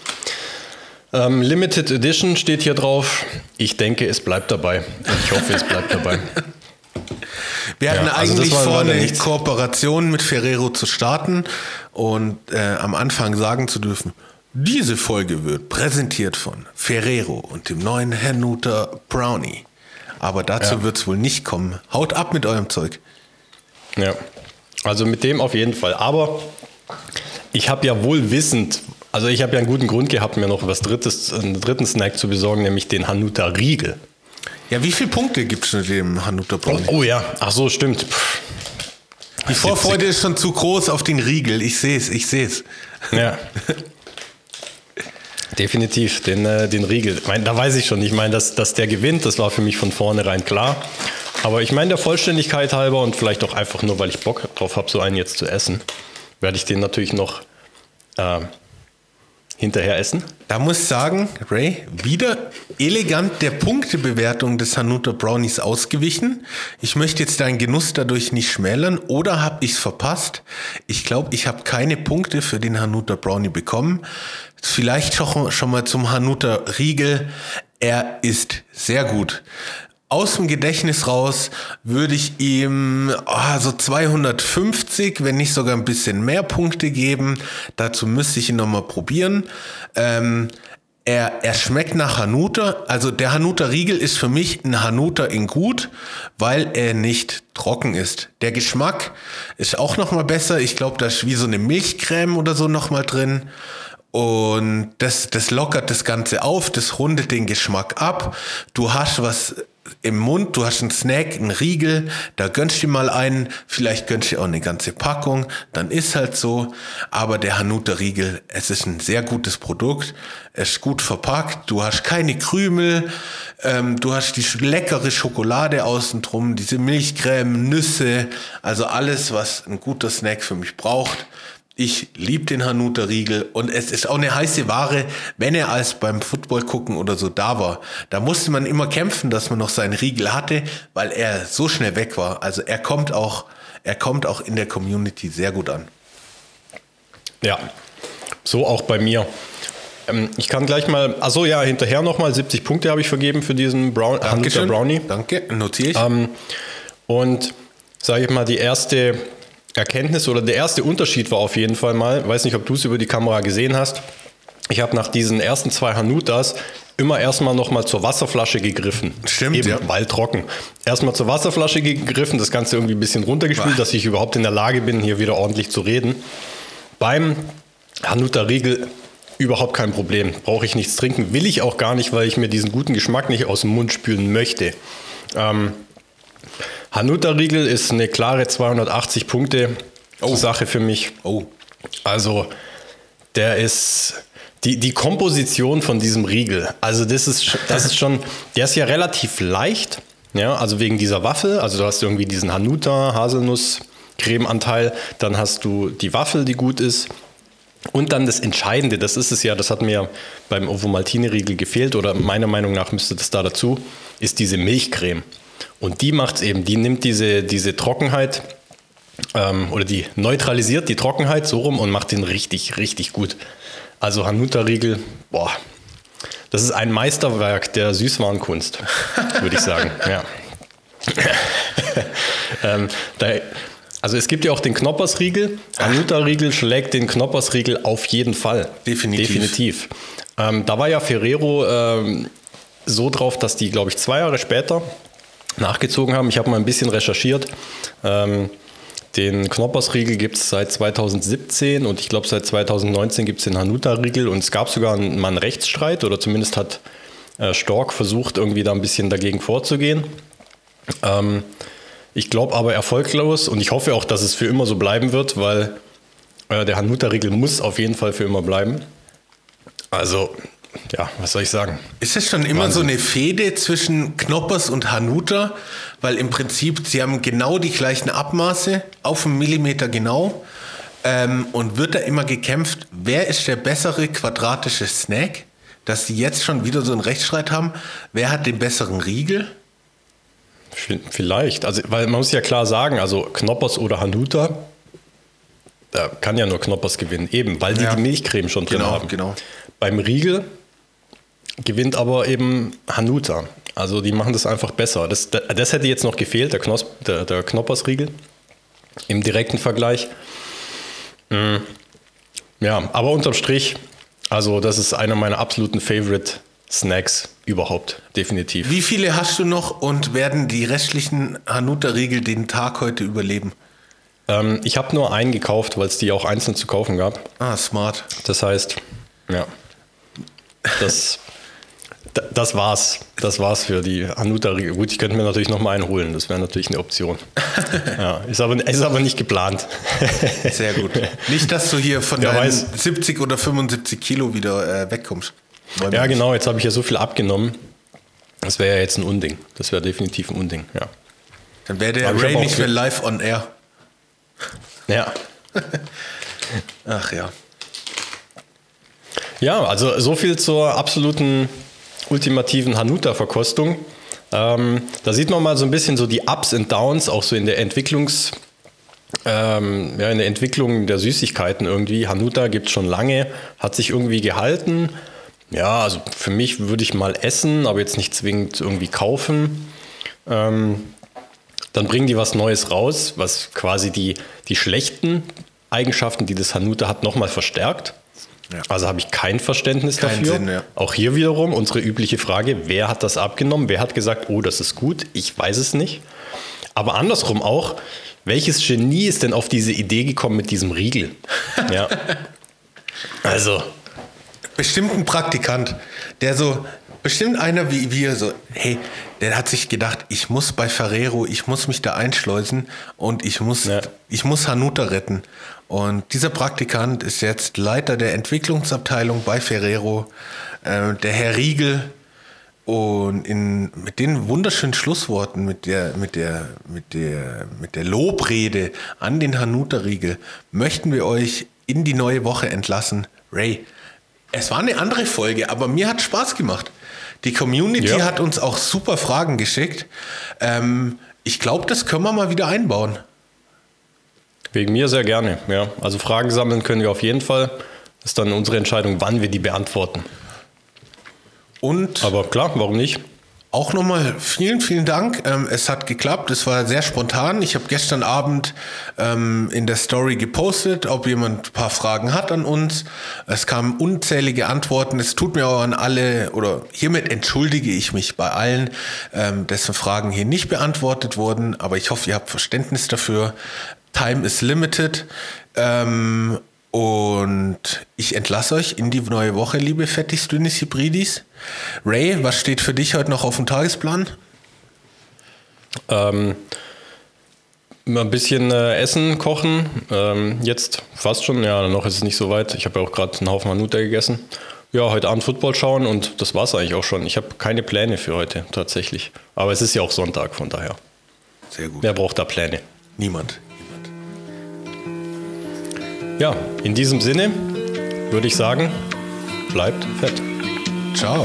Ähm, Limited Edition steht hier drauf. Ich denke, es bleibt dabei. Ich hoffe, es bleibt dabei. [LAUGHS] Wir hatten Ja, also eigentlich war vor, eine nichts. Kooperation mit Ferrero zu starten und äh, am Anfang sagen zu dürfen, diese Folge wird präsentiert von Ferrero und dem neuen Hanuta Brownie. Aber dazu Ja. wird es wohl nicht kommen. Haut ab mit eurem Zeug. Ja. Also mit dem auf jeden Fall. Aber ich habe ja wohl wissend, also ich habe ja einen guten Grund gehabt, mir noch was Drittes, einen dritten Snack zu besorgen, nämlich den Hanuta Riegel. Ja, wie viele Punkte gibt es mit dem Hanuta Brownie? Oh ja, ach so, stimmt. Pff. Die Vorfreude ist schon zu groß auf den Riegel. Ich sehe es, ich sehe es. Ja. [LAUGHS] Definitiv, den, äh, den Riegel. Ich mein, da weiß ich schon. Ich meine, dass, dass der gewinnt, das war für mich von vornherein klar. Aber ich meine, der Vollständigkeit halber und vielleicht auch einfach nur, weil ich Bock drauf habe, so einen jetzt zu essen, werde ich den natürlich noch äh, hinterher essen. Da muss ich sagen, Ray, wieder elegant der Punktebewertung des Hanuta Brownies ausgewichen. Ich möchte jetzt deinen Genuss dadurch nicht schmälern oder habe ich es verpasst? Ich glaube, ich habe keine Punkte für den Hanuta Brownie bekommen. Vielleicht schon, schon mal zum Hanuta Riegel. Er ist sehr gut. Aus dem Gedächtnis raus würde ich ihm ah, so 250, wenn nicht sogar ein bisschen mehr Punkte geben. Dazu müsste ich ihn nochmal probieren. Ähm, er, er schmeckt nach Hanuta. Also der Hanuta Riegel ist für mich ein Hanuta in gut, weil er nicht trocken ist. Der Geschmack ist auch noch mal besser. Ich glaube, da ist wie so eine Milchcreme oder so noch mal drin. Und das, das lockert das Ganze auf, das rundet den Geschmack ab. Du hast was im Mund, du hast einen Snack, einen Riegel, da gönnst du mal einen, vielleicht gönnst du auch eine ganze Packung, dann ist halt so. Aber der Hanuta Riegel, es ist ein sehr gutes Produkt, es ist gut verpackt, du hast keine Krümel, ähm, du hast die leckere Schokolade außen drum, diese Milchcreme, Nüsse, also alles, was ein guter Snack für mich braucht. Ich liebe den Hanuta Riegel und es ist auch eine heiße Ware, wenn er als beim Football gucken oder so da war. Da musste man immer kämpfen, dass man noch seinen Riegel hatte, weil er so schnell weg war. Also er kommt auch, er kommt auch in der Community sehr gut an. Ja, so auch bei mir. Ähm, ich kann gleich mal, also ja, hinterher nochmal 70 Punkte habe ich vergeben für diesen Brown, Hanuta Brownie. Danke, notiere ich. Ähm, und sage ich mal, die erste Erkenntnis oder der erste Unterschied war auf jeden Fall mal, weiß nicht, ob du es über die Kamera gesehen hast. Ich habe nach diesen ersten zwei Hanutas immer erstmal nochmal zur Wasserflasche gegriffen. Stimmt, Eben, ja. Weil trocken. Erstmal zur Wasserflasche gegriffen, das Ganze irgendwie ein bisschen runtergespült, dass ich überhaupt in der Lage bin, hier wieder ordentlich zu reden. Beim Hanuta Riegel überhaupt kein Problem. Brauche ich nichts trinken. Will ich auch gar nicht, weil ich mir diesen guten Geschmack nicht aus dem Mund spülen möchte. Ähm, Hanuta Riegel ist eine klare 280 Punkte Oh. Sache für mich. Oh, Also, der ist die, die Komposition von diesem Riegel. Also, das ist, das ist schon, der ist ja relativ leicht. Ja, also wegen dieser Waffel. Also, du hast irgendwie diesen Hanuta, Haselnuss, Cremeanteil. Dann hast du die Waffel, die gut ist. Und dann das Entscheidende, das ist es ja, das hat mir beim Ovomaltine-Riegel gefehlt oder meiner Meinung nach müsste das da dazu, ist diese Milchcreme. Und die macht es eben, die nimmt diese, diese Trockenheit ähm, oder die neutralisiert die Trockenheit so rum und macht den richtig, richtig gut. Also Hanuta-Riegel, boah, das ist ein Meisterwerk der Süßwarenkunst, würde ich sagen. [LAUGHS] Ja. [LAUGHS] ähm, da, also es gibt ja auch den Knoppersriegel. Hanuta-Riegel schlägt den Knoppersriegel auf jeden Fall. Definitiv. Definitiv. Ähm, da war ja Ferrero ähm, so drauf, dass die, glaube ich, zwei Jahre später nachgezogen haben. Ich habe mal ein bisschen recherchiert. Ähm, den Knoppersriegel gibt es seit 2017 und ich glaube seit 2019 gibt es den Hanuta-Riegel und es gab sogar einen, mal einen Rechtsstreit oder zumindest hat äh, Stork versucht, irgendwie da ein bisschen dagegen vorzugehen. Ähm, ich glaube aber erfolglos und ich hoffe auch, dass es für immer so bleiben wird, weil äh, der Hanuta-Riegel muss auf jeden Fall für immer bleiben. Also, ja, was soll ich sagen? Ist es schon immer so eine Fehde zwischen Knoppers und Hanuta? Weil im Prinzip, sie haben genau die gleichen Abmaße, auf einen Millimeter genau. Ähm, und wird da immer gekämpft, wer ist der bessere quadratische Snack? Dass sie jetzt schon wieder so einen Rechtsstreit haben. Wer hat den besseren Riegel? Vielleicht. Also, weil man muss ja klar sagen, also Knoppers oder Hanuta, da kann ja nur Knoppers gewinnen. Eben, weil die Ja. die Milchcreme schon drin Genau, haben. genau. Beim Riegel gewinnt aber eben Hanuta. Also die machen das einfach besser. Das, das hätte jetzt noch gefehlt, der, Knos, der, der Knoppersriegel im direkten Vergleich. Mm. Ja, aber unterm Strich, also das ist einer meiner absoluten Favorite Snacks überhaupt, definitiv. Wie viele hast du noch und werden die restlichen Hanuta-Riegel den Tag heute überleben? Ähm, ich habe nur einen gekauft, weil es die auch einzeln zu kaufen gab. Ah, smart. Das heißt, ja, das, [LAUGHS] das war's. Das war's für die Hanuta. Gut, ich könnte mir natürlich noch mal einen holen. Das wäre natürlich eine Option. [LAUGHS] Ja, ist, aber, ist aber nicht geplant. Sehr gut. Nicht, dass du hier von Wer deinen weiß. 70 oder 75 Kilo wieder äh, wegkommst. Ja, genau. Jetzt habe ich ja so viel abgenommen. Das wäre ja jetzt ein Unding. Das wäre definitiv ein Unding. Ja. Dann wäre der Ray nicht mehr live on air. Ja. [LAUGHS] Ach ja. Ja, also so viel zur absoluten ultimativen Hanuta-Verkostung. Ähm, da sieht man mal so ein bisschen so die Ups und Downs, auch so in der Entwicklungs, ähm, ja, in der Entwicklung der Süßigkeiten irgendwie. Hanuta gibt es schon lange, hat sich irgendwie gehalten. Ja, also für mich würde ich mal essen, aber jetzt nicht zwingend irgendwie kaufen. Ähm, dann bringen die was Neues raus, was quasi die, die schlechten Eigenschaften, die das Hanuta hat, nochmal verstärkt. Ja. Also habe ich kein Verständnis Kein dafür. Sinn, ja. Auch hier wiederum unsere übliche Frage, wer hat das abgenommen? Wer hat gesagt, oh, das ist gut? Ich weiß es nicht. Aber andersrum auch, welches Genie ist denn auf diese Idee gekommen mit diesem Riegel? Ja. [LAUGHS] Also, Bestimmt ein Praktikant, der so, bestimmt einer wie wir, so, hey, der hat sich gedacht, ich muss bei Ferrero, ich muss mich da einschleusen und ich muss, Ja. ich muss Hanuta retten. Und dieser Praktikant ist jetzt Leiter der Entwicklungsabteilung bei Ferrero, äh, der Herr Riegel. Und in, mit den wunderschönen Schlussworten, mit der, mit der, mit der, mit der Lobrede an den Hanuta-Riegel möchten wir euch in die neue Woche entlassen. Ray, es war eine andere Folge, aber mir hat Spaß gemacht. Die Community Ja. hat uns auch super Fragen geschickt. Ähm, ich glaube, das können wir mal wieder einbauen. Wegen mir sehr gerne. Ja. Also Fragen sammeln können wir auf jeden Fall. Das ist dann unsere Entscheidung, wann wir die beantworten. Und Aber klar, warum nicht? Auch nochmal vielen, vielen Dank. Ähm, es hat geklappt. Es war sehr spontan. Ich habe gestern Abend ähm, in der Story gepostet, ob jemand ein paar Fragen hat an uns. Es kamen unzählige Antworten. Es tut mir auch an alle oder hiermit entschuldige ich mich bei allen, ähm, dessen Fragen hier nicht beantwortet wurden. Aber ich hoffe, ihr habt Verständnis dafür. Time is limited. Ähm, und ich entlasse euch in die neue Woche, liebe Fettis, Dünnis, Hybridis. Ray, was steht für dich heute noch auf dem Tagesplan? Ähm, mal ein bisschen äh, Essen kochen. Ähm, jetzt fast schon, ja, noch ist es nicht so weit. Ich habe ja auch gerade einen Haufen Hanuta gegessen. Ja, heute Abend Football schauen und das war es eigentlich auch schon. Ich habe keine Pläne für heute tatsächlich. Aber es ist ja auch Sonntag, von daher. Sehr gut. Wer braucht da Pläne? Niemand. Ja, in diesem Sinne würde ich sagen, bleibt fett. Ciao.